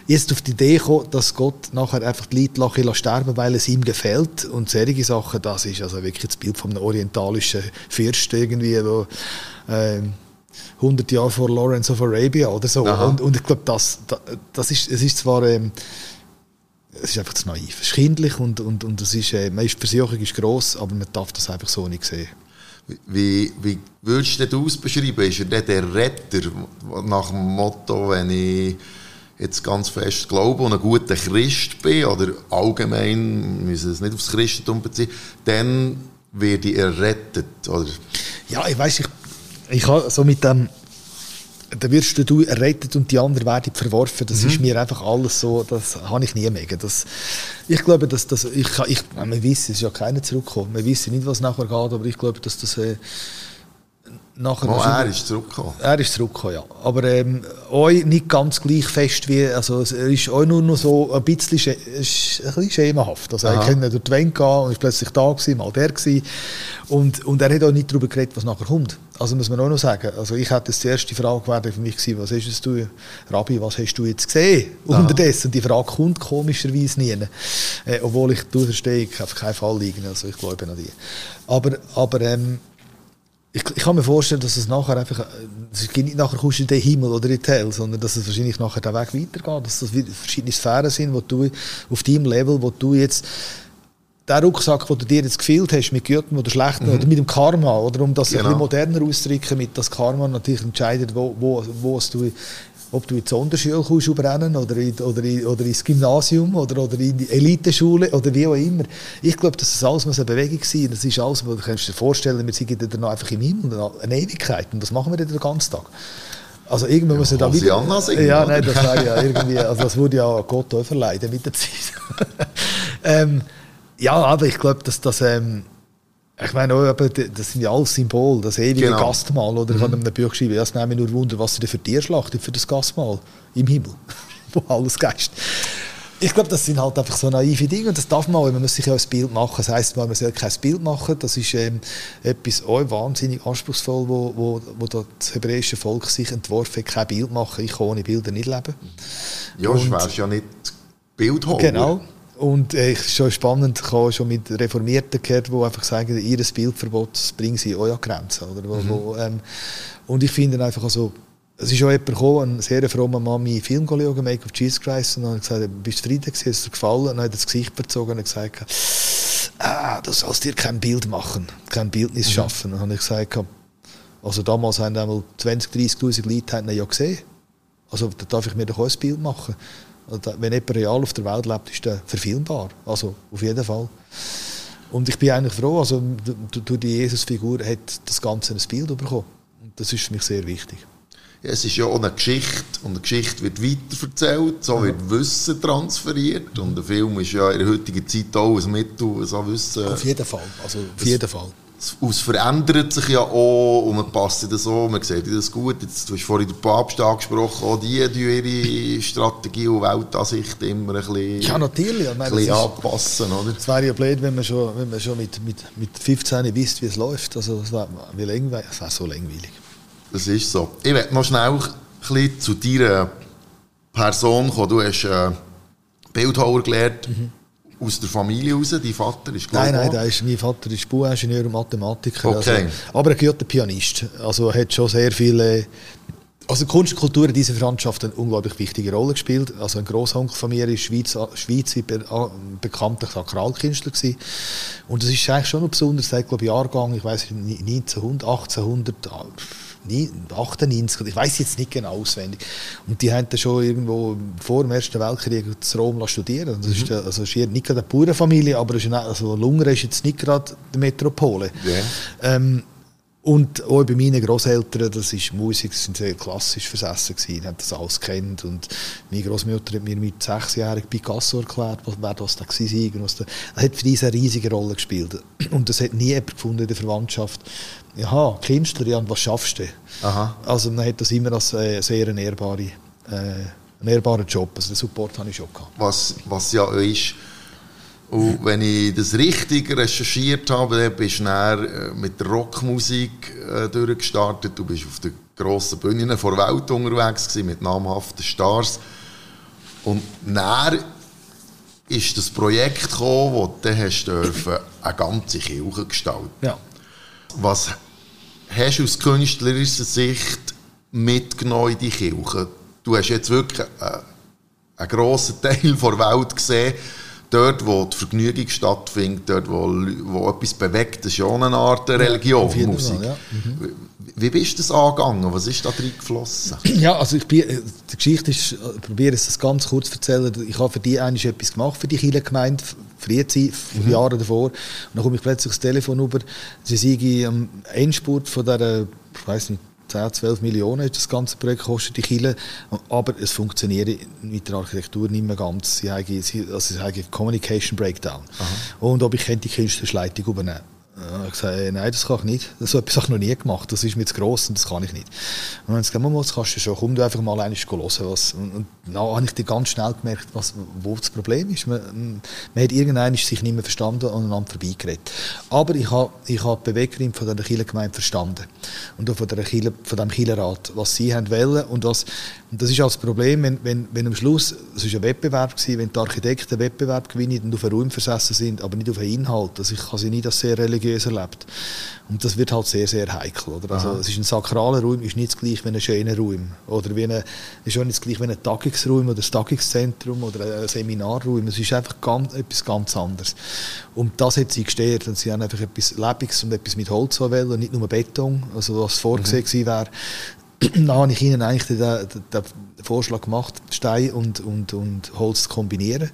jetzt auf die Idee kommen, dass Gott nachher einfach die Leute sterben weil es ihm gefällt und solche Sachen, das ist also wirklich das Bild von einem orientalischen Fürst irgendwie, wo, äh, 100 Jahre vor Lawrence of Arabia oder so. Und, und, ich glaube, das, das ist, es ist zwar, ähm, es ist einfach zu naiv. Es ist kindlich und, und, und es ist, äh, die Versuchung ist gross, aber man darf das einfach so nicht sehen. Wie, wie würdest du das beschreiben? Ist er der Retter nach dem Motto, wenn ich jetzt ganz fest glaube und ein guter Christ bin, oder allgemein, müssen es nicht aufs Christentum beziehen, dann werde ich errettet, oder? Ja, ich weiß, ich, ich habe so mit dem dann wirst du errettet und die anderen werden verworfen. Das mhm. ist mir einfach alles so, das habe ich nie mehr. Das, ich glaube, dass das, ich, ich, man weiß, es ist ja keiner zurückgekommen. Wir wissen nicht, was nachher geht, aber ich glaube, dass das äh, nachher... Oh, er ist zurückgekommen? Er ist zurückgekommen, ja. Aber ähm, euch nicht ganz gleich fest wie, also er ist auch nur noch so ein bisschen, ist ein bisschen schemenhaft. Also Aha. er konnte durch die Wände gehen und ist plötzlich da gewesen, mal der gewesen. Und, und er hat auch nicht darüber geredet, was nachher kommt. Also muss man auch noch sagen. Also ich hätte die erste Frage für mich gewesen, was ist es du, Rabbi, was hast du jetzt gesehen Aha. unterdessen? Und die Frage kommt komischerweise nie. Äh, obwohl ich, du verstehe, ich auf keinen Fall liegen. Also ich glaube an die. Aber, aber ähm, ich, ich, kann mir vorstellen, dass es nachher einfach, äh, es geht nicht nachher kommst in den Himmel oder in die Hell, sondern dass es wahrscheinlich nachher den Weg weitergeht, dass das verschiedene Sphären sind, wo du auf deinem Level, wo du jetzt der Rucksack, den du dir jetzt gefehlt hast, mit Gürteln oder schlechten, mhm. oder mit dem Karma, oder um das genau. ein bisschen moderner auszudrücken, mit das Karma natürlich entscheidet, wo, wo, wo du ob du in die Sonderschule kommst oder, in, oder, in, oder ins Gymnasium oder, oder in die Eliteschule oder wie auch immer. Ich glaube, dass das alles muss eine Bewegung sein Das ist alles, was du kannst dir vorstellen, wir sind dann einfach im Himmel, eine Ewigkeit. Und das machen wir dann den ganzen Tag. Also irgendwann ja, muss er da wieder... Singen, ja, nein, das wäre ja irgendwie... Also das würde ja Gott auch verleiden mit der Zeit. <laughs> ähm, ja, aber ich glaube, dass das... Ähm, ich meine, auch, das sind ja alles Symbole, das ewige genau. Gastmahl. Oder ich mhm. habe in einem Buch geschrieben, es nehme nur Wunder, was er für Tier schlachtet, für das Gastmahl im Himmel, <laughs> wo alles geist. Ich glaube, das sind halt einfach so naive Dinge und das darf man auch, man muss sich ja ein Bild machen. Das heisst, man soll kein Bild machen, das ist ähm, etwas auch wahnsinnig anspruchsvoll, wo, wo, wo das hebräische Volk sich entworfen hat, kein Bild machen, ich kann ohne Bilder nicht leben. Ja, und, wärst ja nicht Bildholder. Genau, und äh, ist schon spannend, ich habe schon mit Reformierten gehört, die einfach sagen, ihr Bildverbot bringen sie auch an Grenzen. Oder? Wo, mhm. wo, ähm, und ich finde einfach also, es ist auch jemand gekommen, ein sehr frommer Mann, meinen Film geschaut, Make of Jesus Christ, und dann hat gesagt, bist du zufrieden gewesen, ist dir gefallen? Und dann hat er das Gesicht verzogen und gesagt, ah, du sollst dir kein Bild machen, kein Bildnis mhm. schaffen. Und dann habe ich gesagt, also damals haben einmal 20, 30'000 Leute haben ja gesehen. Also da darf ich mir doch auch ein Bild machen. Wenn jemand real auf der Welt lebt, ist der verfilmbar. Also auf jeden Fall. Und ich bin eigentlich froh, also durch die Jesus-Figur hat das Ganze ein Bild bekommen. Und das ist für mich sehr wichtig. Ja, es ist ja auch eine Geschichte und eine Geschichte wird weiterverzählt, so wird Wissen transferiert und der Film ist ja in der heutigen Zeit auch ein Mittel, so Wissen... Auf jeden Fall, also auf jeden Fall es verändert sich ja auch und man passt das so, man sieht das gut. Jetzt, du hast vorhin den Papst angesprochen, auch die, die ihre Strategie und Weltansicht immer ein bisschen, ja, natürlich. Ich meine, ein bisschen anpassen. Oder? Es wäre ja blöd, wenn man schon, wenn man schon mit, mit, mit 15 wisst, wie es läuft. Also, es wäre wär so langweilig. Das ist so. Ich werde noch schnell ein bisschen zu deiner Person kommen. Du hast äh, Bildhauer gelernt. Mhm aus der Familie raus? Dein Vater ist Nein, nein, der ist, mein Vater ist Bauingenieur und Mathematiker. Okay. Also, aber ein guter Pianist. Also er hat schon sehr viele... Also Kunst und Kultur in dieser Verwandtschaft eine unglaublich wichtige Rolle gespielt. Also ein Grossonkel von mir war Schweiz, Schweiz bekannter Sakralkünstler gewesen. Und das ist eigentlich schon noch besonders, seit glaube Jahrgang, ich weiß 1900, 1800, 98, ich weiß jetzt nicht genau auswendig. Und die haben dann schon irgendwo vor dem Ersten Weltkrieg in Rom studieren. Das ist, mhm. also ist nicht gerade eine Bauernfamilie, aber ist eine, also Lungern ist jetzt nicht gerade die Metropole. Yeah. Ähm, und auch bei meinen Großeltern, das ist Musik, sie sind sehr klassisch versessen gewesen, haben das alles kennt und meine Großmutter hat mir mit sechsjährigen Picasso erklärt, wer das da war. Was da, das hat für diese eine riesige Rolle gespielt. Und das hat nie jemand gefunden in der Verwandtschaft. Ja, Künstler, ja, und was schaffst du? Aha. Also man hat das immer als äh, sehr eine ehrbare, äh, einen ehrbaren Job. Also den Support habe ich schon gehabt. Was, was ja ist, und wenn ich das richtig recherchiert habe, dann bist du dann äh, mit der Rockmusik äh, durchgestartet. Du bist auf der grossen Bühne vor der Welt unterwegs gewesen, mit namhaften Stars. Und dann ist das Projekt gekommen, wo du hast dürfen, eine ganze Kirche gestalten. Ja. Was hast du aus künstlerischer Sicht mitgenommen in die Kirche? Du hast jetzt wirklich einen, äh, einen grossen Teil der Welt gesehen, dort, wo die Vergnügung stattfindet, dort, wo, wo etwas bewegt, das ist ja auch eine Art Religion, Musik. Fall, ja. mhm. wie bist du das angegangen? Was ist da drin geflossen? Ja, also ich bin, äh, die Geschichte ist, ich äh, probiere es ganz kurz zu erzählen. Ich habe für die eigentlich etwas gemacht, für die Kirchengemeinde, Friezi, mhm. Jahre davor. Und dann komme ich plötzlich das Telefon über, sie seien am Endspurt von dieser, ich weiß nicht, 10, 12 Millionen das ganze Projekt kostet die Kille, aber es funktioniert mit der Architektur nicht mehr ganz. Sie haben, also sie haben Communication Breakdown. Aha. Und ob ich die Künstlerleitung übernehmen ich habe gesagt, nein, das kann ich nicht. So etwas habe ich noch nie gemacht. Das ist mir zu gross und das kann ich nicht. Und dann habe ich gesagt, das kannst du schon. Komm du einfach mal einmal hören. Was. Und, und dann habe ich ganz schnell gemerkt, was, wo das Problem ist. Man, man hat irgendwann sich nicht mehr verstanden und aneinander vorbeigeredet. Aber ich habe, ich habe die Beweggründe von der Kirchengemeinde verstanden. Und auch von, der Kirche, von dem Kirchenrat, was sie haben wollen. Und, was, und das ist das Problem, wenn, wenn, wenn am Schluss, es war ein Wettbewerb, gewesen, wenn die Architekten einen Wettbewerb gewinnen und auf einen Raum versessen sind, aber nicht auf einen Inhalt. Also ich kann sie nicht als sehr religiös erlebt. Und das wird halt sehr, sehr heikel. Oder? Also, es ist ein sakraler Raum, ist nicht das gleiche wie ein schöner Raum. Oder wie eine, ist auch nicht das gleiche wie ein Tagungsraum oder ein Tagungszentrum oder ein Seminarraum. Es ist einfach ganz, etwas ganz anderes. Und das hat sie gestört. Und sie haben einfach etwas Lebendiges und etwas mit Holz wollen und nicht nur Beton, also was vorgesehen mhm. wäre. <clears throat> dann habe ich ihnen eigentlich den, den, den Vorschlag gemacht, Stein und, und, und Holz zu kombinieren.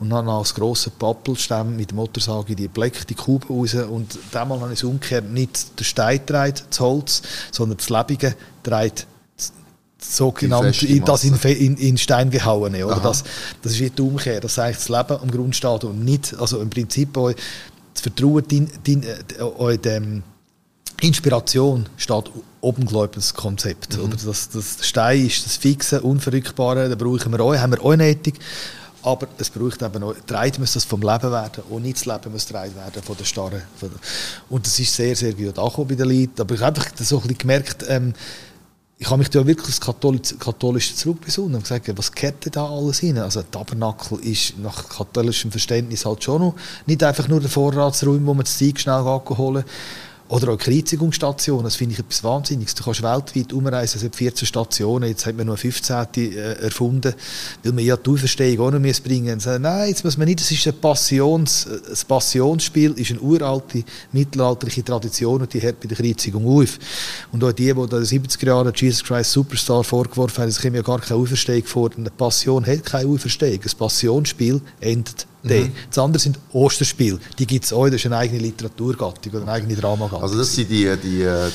Und dann als grossen Pappelstamm mit der Motorsage die Bleck, die Kuben raus. Und damals habe ich es umgekehrt nicht der Stein dreht, das Holz, sondern das Lebige dreht sogenannt in, das in, in, in, Stein gehauen. Oder? Das, das ist wie die Umkehr. Das heißt, das Leben am Grund steht und nicht, also im Prinzip das Vertrauen in, in, in, in, Inspiration steht oben, glaube ich, das Konzept. Mhm. Oder das, das Stein ist das Fixe, Unverrückbare, da brauchen wir auch, haben wir auch nötig. Aber es braucht eben auch, dreht muss das vom Leben werden und nicht das Leben muss dreht werden von der Starre. Und das ist sehr, sehr gut angekommen bei den Leuten. Aber ich habe einfach so ein bisschen gemerkt, ähm, ich habe mich da wirklich Katholisch, Katholische zurückbesonnen und gesagt, was gehört da alles rein? Also Tabernakel ist nach katholischem Verständnis halt schon noch nicht einfach nur der Vorratsraum, wo man das Zeug schnell holen oder auch Kreuzigungsstationen, das finde ich etwas Wahnsinniges. Du kannst weltweit umreisen, es hat 14 Stationen, jetzt hat man nur 15 äh, erfunden, weil man ja die Auferstehung auch noch bringen sagen, nein, jetzt muss man nicht, das ist ein, Passions, ein Passionsspiel, ist eine uralte, mittelalterliche Tradition und die hört bei der Kreuzigung auf. Und auch die, die in den 70er Jahren Jesus Christ Superstar vorgeworfen haben, es käme ja gar keine Auferstehung vor. Eine Passion hat keine Auferstehung. Ein Passionsspiel endet Mhm. Das andere sind Osterspiele. Die gibt es auch, das ist eine eigene Literaturgattung oder eine eigene Dramagattung. Also das sind die, die, äh,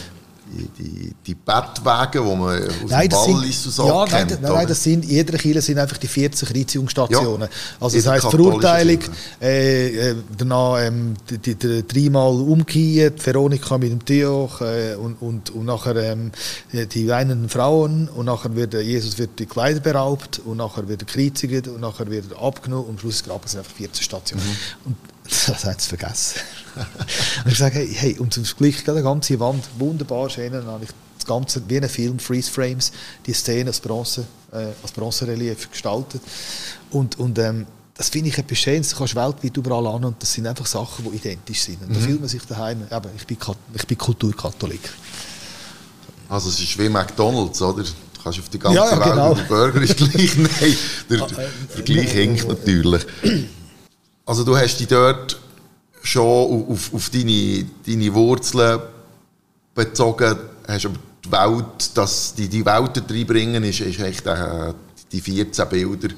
die, die, die Bettwege, die man aus nein, dem Wallis sind, ja, kennt, nein, nein, das sind, jeder Kirche sind einfach die 40 Reizungsstationen. Ja, also das heisst Verurteilung, äh, äh, danach ähm, die, die, dreimal umgehen, Veronika mit dem Tioch äh, und, und, und nachher ähm, die weinenden Frauen und nachher wird Jesus wird die Kleider beraubt und nachher wird er gekreuzigt und nachher wird er abgenommen und am Schluss graben sie einfach 40 Stationen. Mhm. Und <laughs> das haben sie vergessen. <laughs> und ich sage, hey, hey, und zum Vergleich, die ganze Wand, wunderbar schön, dann habe ich das Ganze wie ein Film, Freeze Frames, die Szene als, Bronze, äh, als Bronzerelief gestaltet. Und, und ähm, das finde ich etwas Schönes, das kannst du weltweit überall an und das sind einfach Sachen, die identisch sind. Und mhm. da fühlt man sich daheim, eben, ich bin, ich bin Kulturkatholik. Also es ist wie McDonalds, oder? Du kannst auf die ganze ja, ja, Welt, genau. der Burger ist gleich, <laughs> nein, der ah, äh, Vergleich hinkt natürlich. Also du hast dich dort schon auf, auf deine, deine Wurzeln bezogen, hast aber die Welt, dass die, die Welt reinbringen, ist, ist echt äh, die 14 Bilder,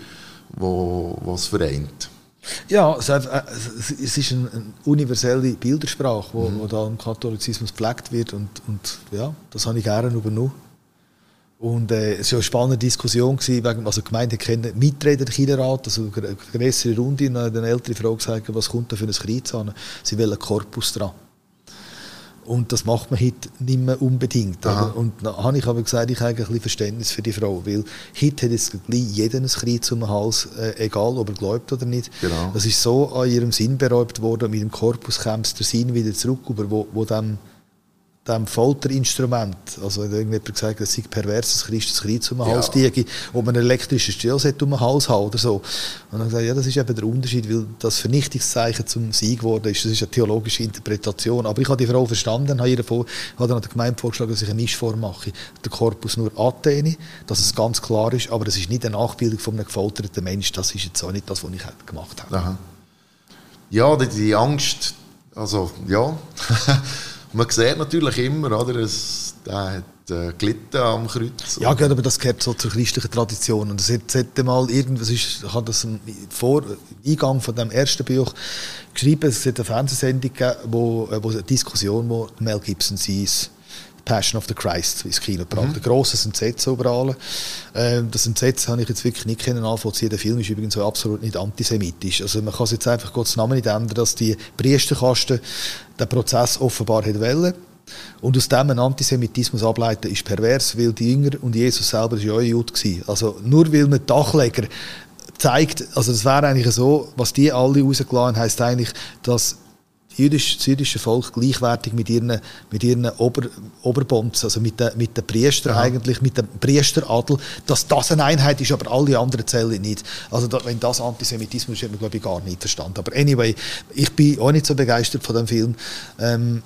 wo, es vereint. Ja, es, es ist eine, universelle Bildersprache, wo, mhm. da im Katholizismus gepflegt wird und, und ja, das habe ich gerne übernommen. Und äh, es war eine spannende Diskussion, gewesen, wegen, also die Gemeinde kennen Mitreden der Kinderrat, also eine größere Runde, und dann eine ältere Frau gesagt, was kommt da für ein Kreuz an? Sie wollen einen Korpus dran. Und das macht man heute nicht mehr unbedingt. Und dann habe ich aber gesagt, ich habe ein bisschen Verständnis für die Frau, weil heute hat jetzt jeder ein Kreuz um den Hals, äh, egal ob er glaubt oder nicht. Genau. Das ist so an ihrem Sinn beraubt worden, mit dem Korpus kommt der Sinn wieder zurück, über wo, wo dem dem Folterinstrument, also wenn irgendjemand gesagt hat, es sei pervers, dass Christus Kreuz um den Hals ja. liege, ob man ein elektrisches Stiel um den Hals hat oder so. Und dann gesagt, ja, das ist eben der Unterschied, weil das Vernichtungszeichen zum Sieg geworden ist. Das ist eine theologische Interpretation. Aber ich habe die Frau verstanden, habe, ihr vor, habe dann der Gemeinde vorgeschlagen, dass ich eine Mischform mache. Der Korpus nur Athene, dass es ganz klar ist, aber es ist nicht eine Nachbildung von einem gefolterten Mensch. Das ist jetzt auch nicht das, was ich gemacht habe. Aha. Ja, die, die Angst, also ja... <laughs> man sieht natürlich immer, oder, es, der hat äh, gelitten am Kreuz. Ja, gut, aber das gehört so zur christlichen Tradition. Und das hätte mal irgendwas ich habe das im Vor Eingang von dem ersten Buch geschrieben, es hat eine Fernsehsendung gegeben, wo, äh, wo eine Diskussion, wo Mel Gibson sein Passion of the Christ ins Kino gebracht. Mhm. Ein grosses Entsetzen überall. Ähm, das Entsetzen habe ich jetzt wirklich nicht können nachvollziehen. Der Film ist übrigens so absolut nicht antisemitisch. Also man kann es jetzt einfach Gottes Namen nicht ändern, dass die Priesterkasten den Prozess offenbar hat wollen. Und aus dem einen Antisemitismus ableiten ist pervers, weil die Jünger und Jesus selber war ja auch Jude. Also nur weil man Dachleger zeigt, also das wäre eigentlich so, was die alle rausgelassen haben, heisst eigentlich, dass jüdisch, das jüdische Volk gleichwertig mit ihren, mit ihren Ober, Oberbonds, also mit den, mit den Priestern ja. eigentlich, mit dem Priesteradel, dass das eine Einheit ist, aber alle anderen Zellen nicht. Also da, wenn das Antisemitismus ist, hat man glaube ich gar nicht verstanden. Aber anyway, ich bin auch nicht so begeistert von dem Film. Ähm,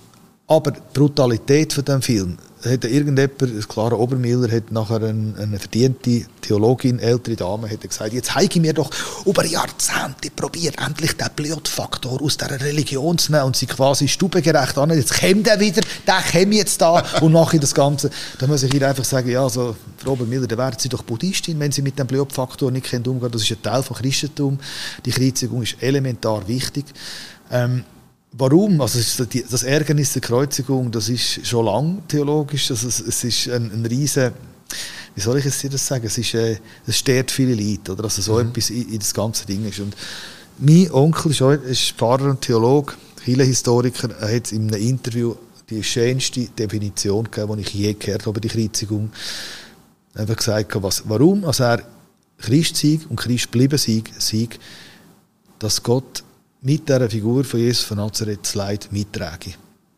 aber die Brutalität von dem Film, hat irgendjemand, Clara Obermiller, hat nachher eine, eine verdiente Theologin, ältere Dame, hat gesagt, jetzt ich mir doch über Jahrzehnte probiert, endlich den Blutfaktor aus dieser Religion zu nehmen und sie quasi stubengerecht an. Jetzt kommt er wieder, der kommt jetzt da und nachher das Ganze. Da muss ich ihr einfach sagen, ja, also, Frau Obermiller, dann werden Sie doch Buddhistin, wenn Sie mit dem Blutfaktor nicht umgehen können. Das ist ein Teil von Christentum. Die Kreuzigung ist elementar wichtig. Ähm, Warum? Also das Ärgernis der Kreuzigung, das ist schon lang theologisch. Also es, ist ein, ein riesen, wie soll ich es dir das sagen? Es ist, äh, es stört viele Leute, oder? Also so mhm. etwas in, in, das ganze Ding ist. Und mein Onkel ist, ist Pfarrer und Theologe, Historiker. Er hat in einem Interview die schönste Definition gegeben, die ich je gehört habe, die Kreuzigung. Hat gesagt, was, warum also er Christ sei und Christ bleiben sei, sei, dass Gott mit dieser Figur von Jesus von Nazareth das Leid mittragen.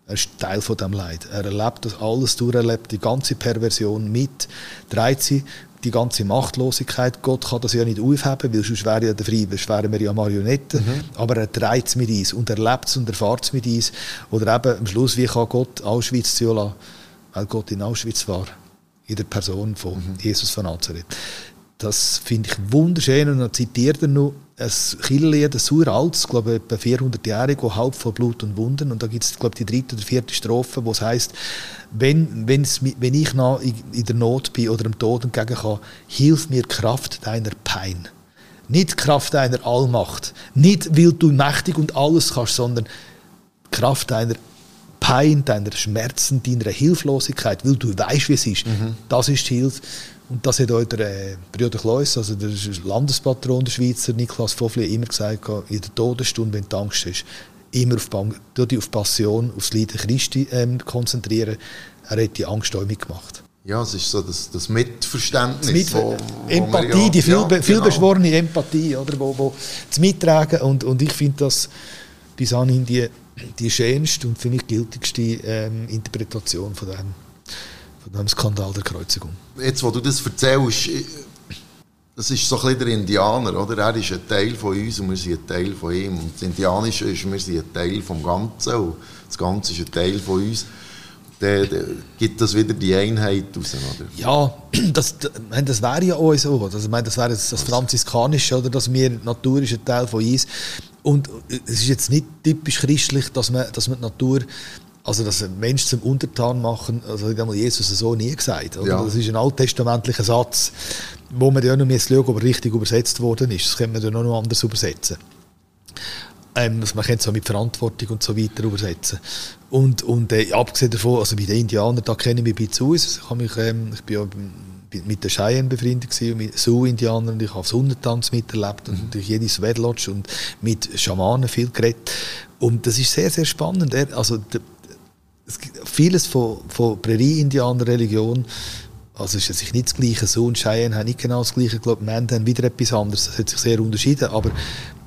Er ist Teil von dem Leid. Er erlebt das alles durcherlebt, die ganze Perversion mit, dreht sie, die ganze Machtlosigkeit. Gott kann das ja nicht aufheben, weil sonst wäre ja der Friede, sonst wären wir ja Marionetten. Mhm. Aber er dreht es mit uns und erlebt es und erfahrt es mit uns. Oder eben am Schluss, wie kann Gott Auschwitz zu lassen, weil Gott in Auschwitz war, in der Person von mhm. Jesus von Nazareth. Das finde ich wunderschön und dann zitiert er noch ein Killerlied, ein uraltes, glaube ich, etwa 400-jährig, Haupt von Blut und Wunden. Und da gibt es, glaube ich, die dritte oder vierte Strophe, wo es heisst, wenn, wenn's, wenn ich noch in der Not bin oder dem Tod entgegen kann, hilf mir Kraft deiner Pein. Nicht Kraft deiner Allmacht. Nicht, weil du mächtig und alles kannst, sondern Kraft deiner Pein, deiner Schmerzen, deiner Hilflosigkeit, weil du weißt, wie es ist. Mhm. Das ist die Hilfe. Und das hat auch der äh, Brüder Kleus, also der Landespatron der Schweizer, Niklas Vofli, immer gesagt, in der Todesstunde, wenn du Angst hast, immer auf, dich auf Passion, aufs Leiden Christi ähm, konzentrieren. Er hat die Angst auch mitgemacht. Ja, es ist so das, das Mitverständnis. Das Mit wo, Empathie, wo ja, die viel, ja, vielbeschworene genau. Empathie, oder, wo, wo das Mittragen. Und, und ich finde das bis anhin die, die schönste und für mich gültigste ähm, Interpretation von dem von dem Skandal der Kreuzigung. Jetzt, wo du das erzählst, das ist so ein bisschen der Indianer, oder? Er ist ein Teil von uns und wir sind ein Teil von ihm. Und das Indianische ist, wir sind ein Teil vom Ganzen und das Ganze ist ein Teil von uns. Dann, dann gibt das wieder die Einheit raus, oder? Ja, <clears throat> das, das wäre ja auch so. Also, ich meine, das wäre das Franziskanische, oder? Dass wir, die Natur ist ein Teil von uns. Und es ist jetzt nicht typisch christlich, dass man, dass man die Natur also, dass ein Mensch zum Untertan machen, also hat Jesus so nie gesagt. Ja. Das ist ein alttestamentlicher Satz, wo man ja noch schauen ob er richtig übersetzt worden ist. Das könnte man ja noch anders übersetzen. Ähm, also man könnte es auch mit Verantwortung und so weiter übersetzen. Und, und äh, abgesehen davon, also bei den Indianern, da kenne ich mich ein bisschen aus. Ich, mich, ähm, ich bin ja mit den Cheyenne befreundet gewesen, mit Sioux-Indianern. Ich habe Sonnentanz miterlebt und durch jedes Wedlodge und mit Schamanen viel geredet. Und das ist sehr, sehr spannend. Also, der, es gibt vieles von, von Prärie-Indianer-Religion, also ist es nicht das gleiche, so und Cheyenne haben nicht genau das gleiche, ich glaube, Menden haben wieder etwas anderes, das hat sich sehr unterschieden, aber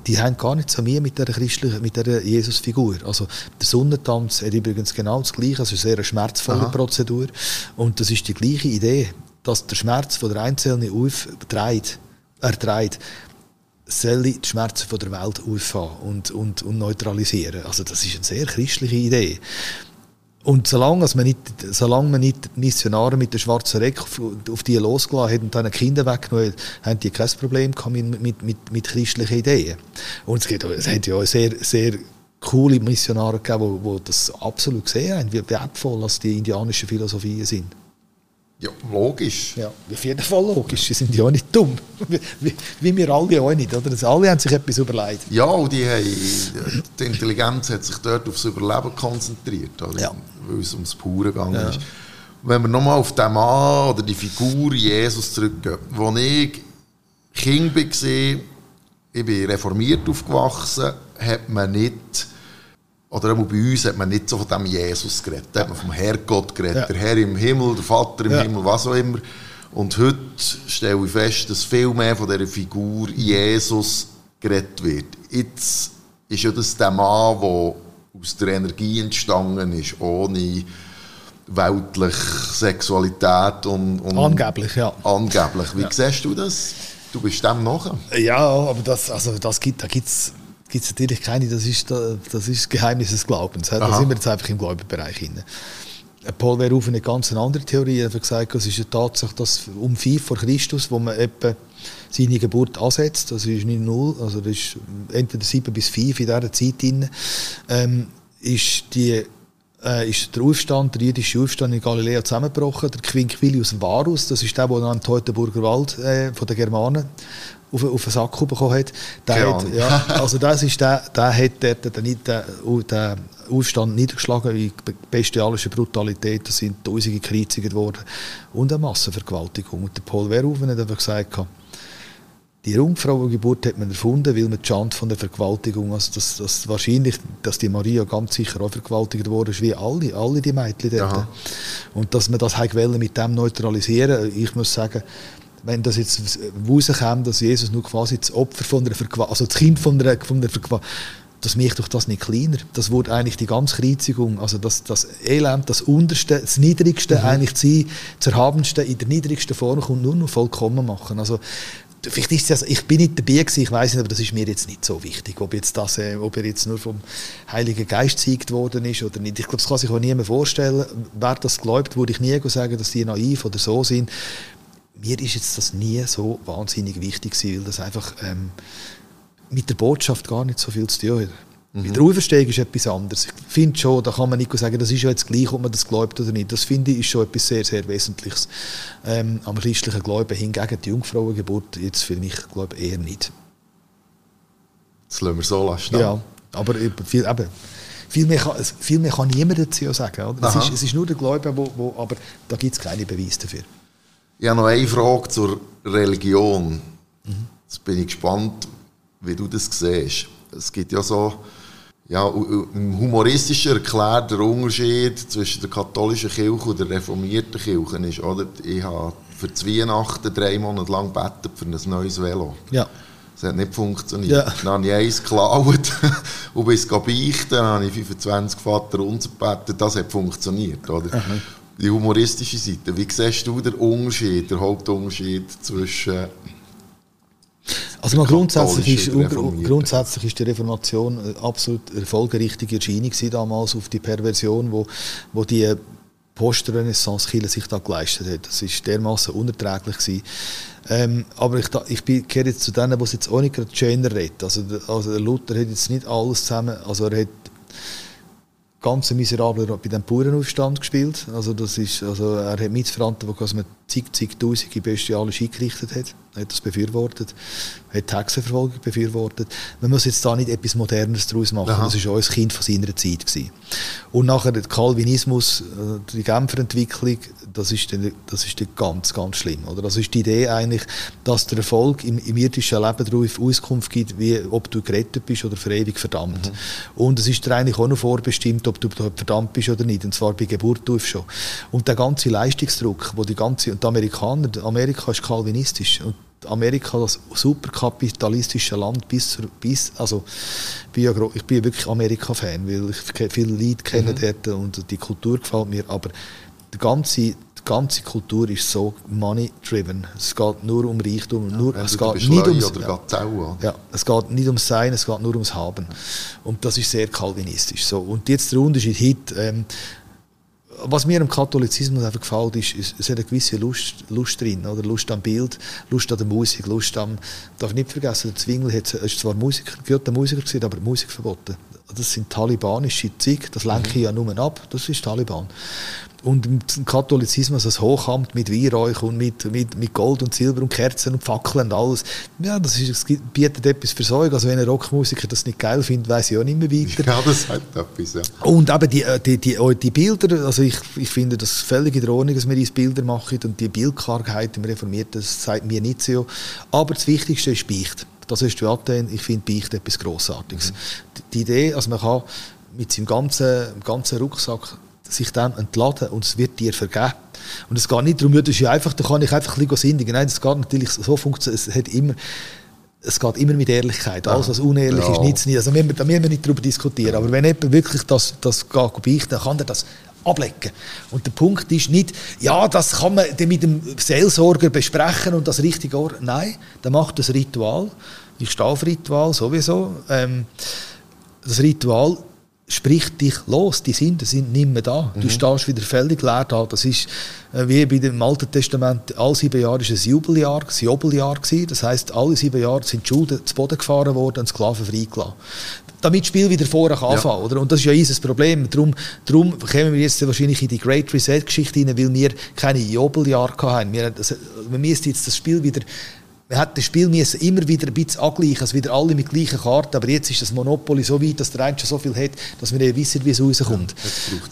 die haben gar nicht so mehr mit der christlichen, mit der Jesus-Figur. Also der Sonnentanz hat übrigens genau das Gleiche, also eine sehr schmerzvolle Aha. Prozedur und das ist die gleiche Idee, dass der Schmerz von der Einzelne aufträgt, erträgt, soll die Schmerzen von der Welt auffahren und, und, und neutralisieren. Also das ist eine sehr christliche Idee. Und solange, man nicht, solange man nicht Missionare mit der schwarzen Reck auf, auf die losgelassen hat und dann Kinder weggenommen haben die kein Problem mit, mit, mit, mit christlichen Ideen. Und es, gibt, es hat ja sehr, sehr coole Missionare gegeben, die, die das absolut gesehen haben, wie wertvoll die indianischen Philosophien sind. Ja, logisch. Ja, auf jeden Fall logisch. Sie sind ja auch nicht dumm. <laughs> Wie, wie, wir alle auch nicht. Oder? Alle haben sich etwas überlegt. Ja, und die, haben, die Intelligenz hat sich dort aufs Überleben konzentriert, oder? Ja. weil es ums Pure gegangen Ja. ist. Wenn wir nochmal auf den Mann oder die Figur Jesus zurückgehen, wo ich Kind war, ich bin reformiert aufgewachsen, hat man nicht, oder auch bei uns hat man nicht so von dem Jesus geredet. Da hat man vom Herrgott geredet. Ja. Der Herr im Himmel, der Vater im Ja. Himmel, was auch immer. Und heute stelle ich fest, dass viel mehr von dieser Figur Jesus geredet wird. Jetzt ist ja das der Mann, der aus der Energie entstanden ist, ohne weltliche Sexualität und, und Angeblich, ja. angeblich. Wie siehst du das? Du bist dem nachher. Ja, aber das, also das gibt, da gibt es natürlich keine, das ist, da- das ist das Geheimnis des Glaubens. Da sind wir jetzt einfach im Glaubenbereich hinein. Paul Verhoeven hat ganz eine andere Theorie. Er hat gesagt, es ist eine Tatsache, dass um 5 vor Christus, wo man etwa seine Geburt ansetzt, das ist nicht null, also das ist entweder 7 bis 5 in dieser Zeit drin, ähm, ist, die, äh, ist der Aufstand, der jüdische Aufstand in Galiläa zusammengebrochen. Der Quinquilius Varus, das ist der, der am Teutoburger Wald äh, von den Germanen auf, auf den Sack bekommen hat. Der hat ja, <laughs> also das ist der, der hat dort den, den, den, den Aufstand niedergeschlagen in bestialischer Brutalität. Da sind Tausende gekreuzigt worden und eine Massenvergewaltigung. Und der Paul Verhoeven hat einfach gesagt, die Jungfrauengeburt hat man erfunden, weil man die Schande von der Vergewaltigung, also dass, dass wahrscheinlich, dass die Maria ganz sicher auch vergewaltigt worden ist, wie alle, alle die Mädchen dort. Aha. Und dass man das mit dem neutralisieren ich muss sagen, wenn das jetzt rauskommt, dass Jesus nur quasi das Opfer von der Vergewaltigung, also das Kind von der, von der Vergewaltigung, das macht doch das nicht kleiner. Das wurde eigentlich die ganze Kreuzigung, also das, das Elend, das Unterste, das Niedrigste, eigentlich zu Erhabenste in der niedrigsten Form kommt nur noch vollkommen machen. Also, vielleicht ist das, ich bin nicht dabei gewesen, ich weiß nicht, aber das ist mir jetzt nicht so wichtig, ob jetzt das, äh, ob er jetzt nur vom Heiligen Geist gezeigt worden ist oder nicht. Ich glaube, das kann sich auch niemand vorstellen. Wer das glaubt, würde ich nie sagen, dass die naiv oder so sind. Mir ist jetzt das nie so wahnsinnig wichtig gewesen, weil das einfach ähm, mit der Botschaft gar nicht so viel zu tun hat. Mit der Auferstehung ist etwas anderes. Ich finde schon, da kann man nicht sagen, das ist ja jetzt gleich, ob man das glaubt oder nicht. Das finde ich ist schon etwas sehr, sehr Wesentliches ähm, am christlichen Glauben. Hingegen die Jungfrauengeburt jetzt für mich, glaube ich, eher nicht. Das lassen wir so lassen. Ja, aber viel, eben, viel, mehr kann, viel mehr kann niemand dazu sagen. Oder? Es, ist, es ist nur der Glaube, wo, wo, aber da gibt es keine Beweise dafür. Ich habe noch eine Frage zur Religion. Jetzt bin ich gespannt, wie du das siehst. Es gibt ja so, ja, humoristischen erklärt der Unterschied zwischen der katholischen Kirche und der reformierten Kirche ist, oder? Ich habe für die Weihnachten drei Monate lang gebetet für ein neues Velo. Ja. Das hat nicht funktioniert. Ja. Dann habe ich eins geklaut <laughs> und bis beichten, dann habe ich 25 Vater unser. Das hat funktioniert, oder? Die humoristische Seite. Wie siehst du den Unterschied, der Hauptunterschied zwischen Also mal grundsätzlich, ist, grundsätzlich ist die Reformation eine absolut erfolgreiche Erscheinung damals auf die Perversion, wo, wo die Postrenaissance-Kirche sich da geleistet hat. Das ist dermaßen unerträglich gewesen. Ähm, aber ich, da, ich bin- gehöre jetzt zu denen, die es jetzt auch nicht gerade schöner redet. Also, also Luther hat jetzt nicht alles zusammen, also er hat ganz miserabel bei dem Bauernaufstand gespielt. Also das ist, also er hat mitverantwortlich, dass man zig, zigtausende bestialisch eingerichtet hat. Er hat das befürwortet. Er hat die Hexenverfolgung befürwortet. Man muss jetzt da nicht etwas Modernes daraus machen. Aha. Das ist auch ein Kind von seiner Zeit gewesen. Und nachher der Calvinismus, äh, die Genfer Entwicklung, das ist, dann, das ist ganz, ganz schlimm. Oder? Das ist die Idee eigentlich, dass der Erfolg im, im irdischen Leben darauf Auskunft gibt, wie, ob du gerettet bist oder für ewig verdammt. Und es ist dir eigentlich auch noch vorbestimmt, ob du verdammt bist oder nicht. Und zwar bei Geburt auf schon. Und der ganze Leistungsdruck, wo die ganze, und die Amerikaner, Amerika ist kalvinistisch. Und Amerika, das superkapitalistische Land, bis, zur- bis also ich bin ja, ich bin ja wirklich Amerika-Fan, weil ich viele Leute kenne dort und die Kultur gefällt mir, aber die ganze, die ganze Kultur ist so money-driven. Es geht nur um Reichtum, nur, es geht nicht ums... oder ja. Oder? Ja, es geht nicht ums Sein, es geht nur ums Haben. Und das ist sehr kalvinistisch. So. Und jetzt der Unterschied heute, ähm, was mir am Katholizismus einfach gefällt, ist, ist, es hat eine gewisse Lust, Lust drin, oder? Lust am Bild, Lust an der Musik, Lust am, darf nicht vergessen, der Zwingli hat, ist zwar Musiker, guter Musiker gewesen, aber Musik verboten. Das sind talibanische Zeug, das lenke ich mhm. ja nur ab, das ist Taliban. Und im Katholizismus als Hochamt mit Weihrauch und mit, mit, mit Gold und Silber und Kerzen und Fackeln und alles, ja, das, ist, das bietet etwas für Sorge. Also wenn ein Rockmusiker das nicht geil findet, weiß ich auch nicht mehr weiter. Ja, das hat etwas, ja. Und eben die, äh, die, die, die Bilder, also ich, ich finde das völlig in Ordnung, dass wir uns Bilder machen und die Bildkargheit im Reformierten, das sagt mir nicht so. Aber das Wichtigste ist Beicht. Das ist die Athen, ich finde Beicht etwas Grossartiges. Mhm. Die, die Idee, also man kann mit seinem ganzen, ganzen Rucksack sich dem entladen und es wird dir vergeben. Und es geht nicht darum, das ist ja einfach, da kann ich einfach ein bisschen sündigen. Nein, es geht natürlich so funktioniert, es hat immer, es geht immer mit Ehrlichkeit. Alles, was unehrlich ja. ist, nichts nicht. Also, da müssen wir nicht darüber diskutieren. Aber wenn jemand wirklich das, das beichten, dann kann er das ablecken. Und der Punkt ist nicht, ja, das kann man mit dem Seelsorger besprechen und das richtige Ohr. Nein, der macht das Ritual. Ich stehe auf Ritual sowieso. Ähm, das Ritual spricht dich los, die Sünden sind nicht mehr da. Mhm. Du stehst wieder völlig leer da. Das ist äh, wie bei dem Alten Testament, alle sieben Jahre ist ein Jubeljahr, ein Jubeljahr gewesen. Das heißt, alle sieben Jahre sind die Schulden zu Boden gefahren worden und Sklaven freigelassen. Damit das Spiel wieder vorher kann ja. oder? Und das ist ja unser Problem. Darum, darum kommen wir jetzt wahrscheinlich in die Great Reset-Geschichte hinein, weil wir keine Jubeljahr hatten. Wir, also, wir müssen jetzt das Spiel wieder man hat das Spiel müssen immer wieder ein bisschen angleichen, also wieder alle mit gleichen Karten, aber jetzt ist das Monopoly so weit, dass der eine schon so viel hat, dass wir nicht wissen, wie es rauskommt.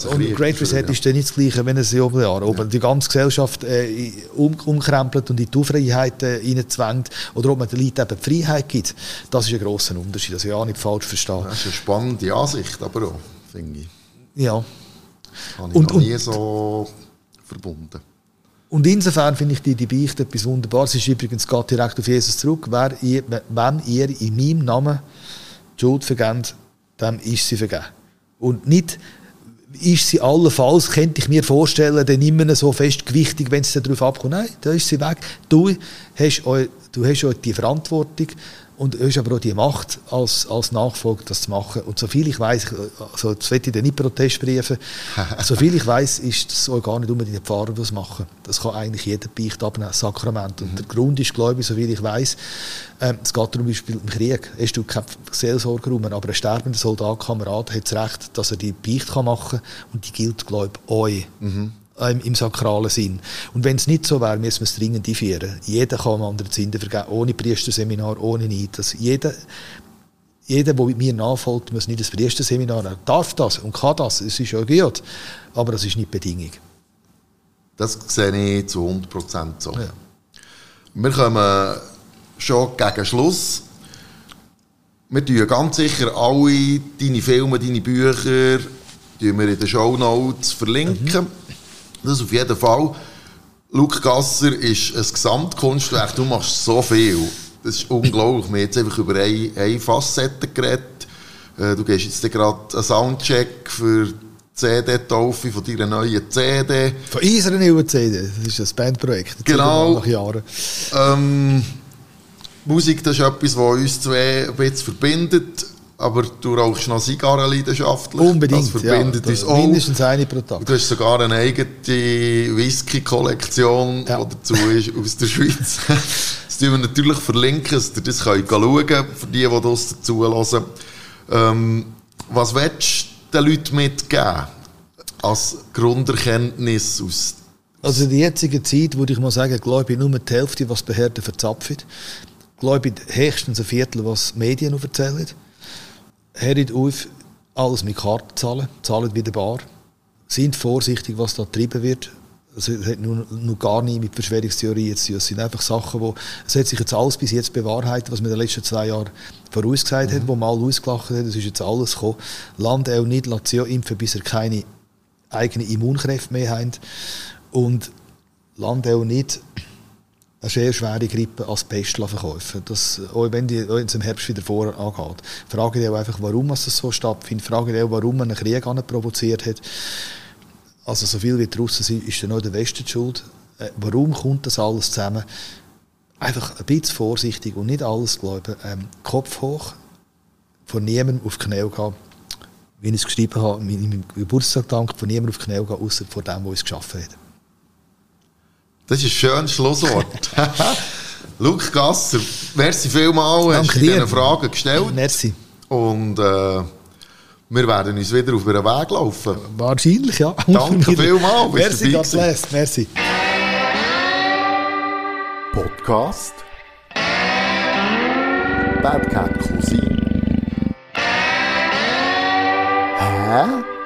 Ja, und Great Reset ja. ist dann nicht das Gleiche, wenn es Jahr ob man die ganze Gesellschaft äh, um, umkrempelt und in die Unfreiheit äh, reinzwängt oder ob man den Leuten eben die Freiheit gibt, das ist ein grosser Unterschied, das ich auch nicht falsch verstehe. Das ist eine spannende Ansicht, aber auch, finde ich. Ja. Habe ich und, noch nie so verbunden. Und insofern finde ich die, die Beichte etwas Wunderbares. Es ist übrigens, geht direkt auf Jesus zurück. Wer ihr, wenn ihr in meinem Namen die Schuld vergebt, dann ist sie vergeben. Und nicht, ist sie allenfalls, könnte ich mir vorstellen, dann immer so fest gewichtig, wenn es darauf abkommt. Nein, da ist sie weg. Du hast, du hast die Verantwortung, und du hast aber auch die Macht als, als Nachfolger, das zu machen. Und soviel ich weiß, also das will ich dir nicht Protestbriefe, <laughs> soviel ich weiß, ist das auch gar nicht unbedingt der Pfarrer, der es machen. Das kann eigentlich jeder Beicht abnehmen, Sakrament. Und mhm. der Grund ist, glaube ich, soviel ich weiß, ähm, es geht zum Beispiel im Krieg, hast du keinen Seelsorger rum, aber ein sterbender Soldat, Kamerad, hat das Recht, dass er die Beicht machen kann und die gilt, glaube ich, euch. Mhm ähm, im sakralen Sinn. Und wenn es nicht so wäre, müssen wir es dringend einführen. Jeder kann einem anderen Sünden vergeben, ohne Priesterseminar, ohne Neid. Dass jeder, jeder, der mit mir nachfolgt, muss nicht das Priesterseminar haben. Darf das und kann das, es ist ja gut, aber das ist nicht Bedingung. Das sehe ich zu 100% so. Ja. Wir kommen schon gegen Schluss. Wir tun ganz sicher alle deine Filme, deine Bücher wir in den Show Notes verlinken. Mhm. Das auf jeden Fall. Luke Gasser ist ein Gesamtkunstwerk. Du machst so viel. Das ist unglaublich. Wir haben jetzt einfach über eine, eine Facette geredet. Äh, du gehst jetzt gerade einen Soundcheck für die CD-Taufe von deiner neuen CD. Von unserer neuen CD. Das ist ein Bandprojekt. Genau. Nach Jahren. Ähm, Musik, das ist etwas, was uns zwei ein bisschen verbindet. Aber du rauchst noch Zigarren leidenschaftlich. Unbedingt, Das verbindet ja, uns auch. Mindestens eine pro Tag. Du hast sogar eine eigene Whisky-Kollektion, ja. die dazu ist, aus der Schweiz. <laughs> das tun wir natürlich verlinken, dass ihr das könnt schauen könnt, für die, die das dazu hören. Ähm, was willst du den Leuten mitgeben? Als Grunderkenntnis aus also in der jetzigen Zeit würde ich mal sagen, glaube ich, nur die Hälfte, was Behörden verzapfen. Glaube ich, höchstens ein Viertel, was Medien noch erzählen hört auf, alles mit Karten zahlen, zahlen wieder bar, sind vorsichtig, was da getrieben wird. Also, es hat nur, nur gar nicht mit Verschwörungstheorien zu tun. Es sind einfach Sachen, wo es hat sich jetzt alles bis jetzt bewahrheitet, was man in den letzten zwei Jahren vorausgesagt mhm. hat, wo man alle ausgelacht hat. Das ist jetzt alles gekommen. Land auch nicht Lazio impfen, bis er keine eigenen Immunkräfte mehr haben. Und Land auch nicht eine sehr schwere Grippe als Pest verkaufen. Das, auch wenn die auch im Herbst wieder vorangeht. Frage dich auch einfach, warum es so stattfindet. Frage dich auch, warum man einen Krieg provoziert hat. Also so viel wie die Russen sind, ist dann auch der Westen die schuld. Äh, warum kommt das alles zusammen? Einfach ein bisschen vorsichtig und nicht alles glauben. Ähm, Kopf hoch, von niemandem auf die Knie gehen wie ich es geschrieben habe, meinem Geburtstag dankt, von niemandem auf die Knie gehen, außer von dem, der uns geschaffen hat. Das ist ein schönes Schlusswort. <laughs> Luke Gasser, merci vielmals, hast Danke du dir. diese Fragen gestellt. Merci. Und äh, wir werden uns wieder auf einen Weg laufen. Wahrscheinlich, ja. Danke vielmals, Merci, God bless. Merci. Podcast Bad Cat Cousin. Hä?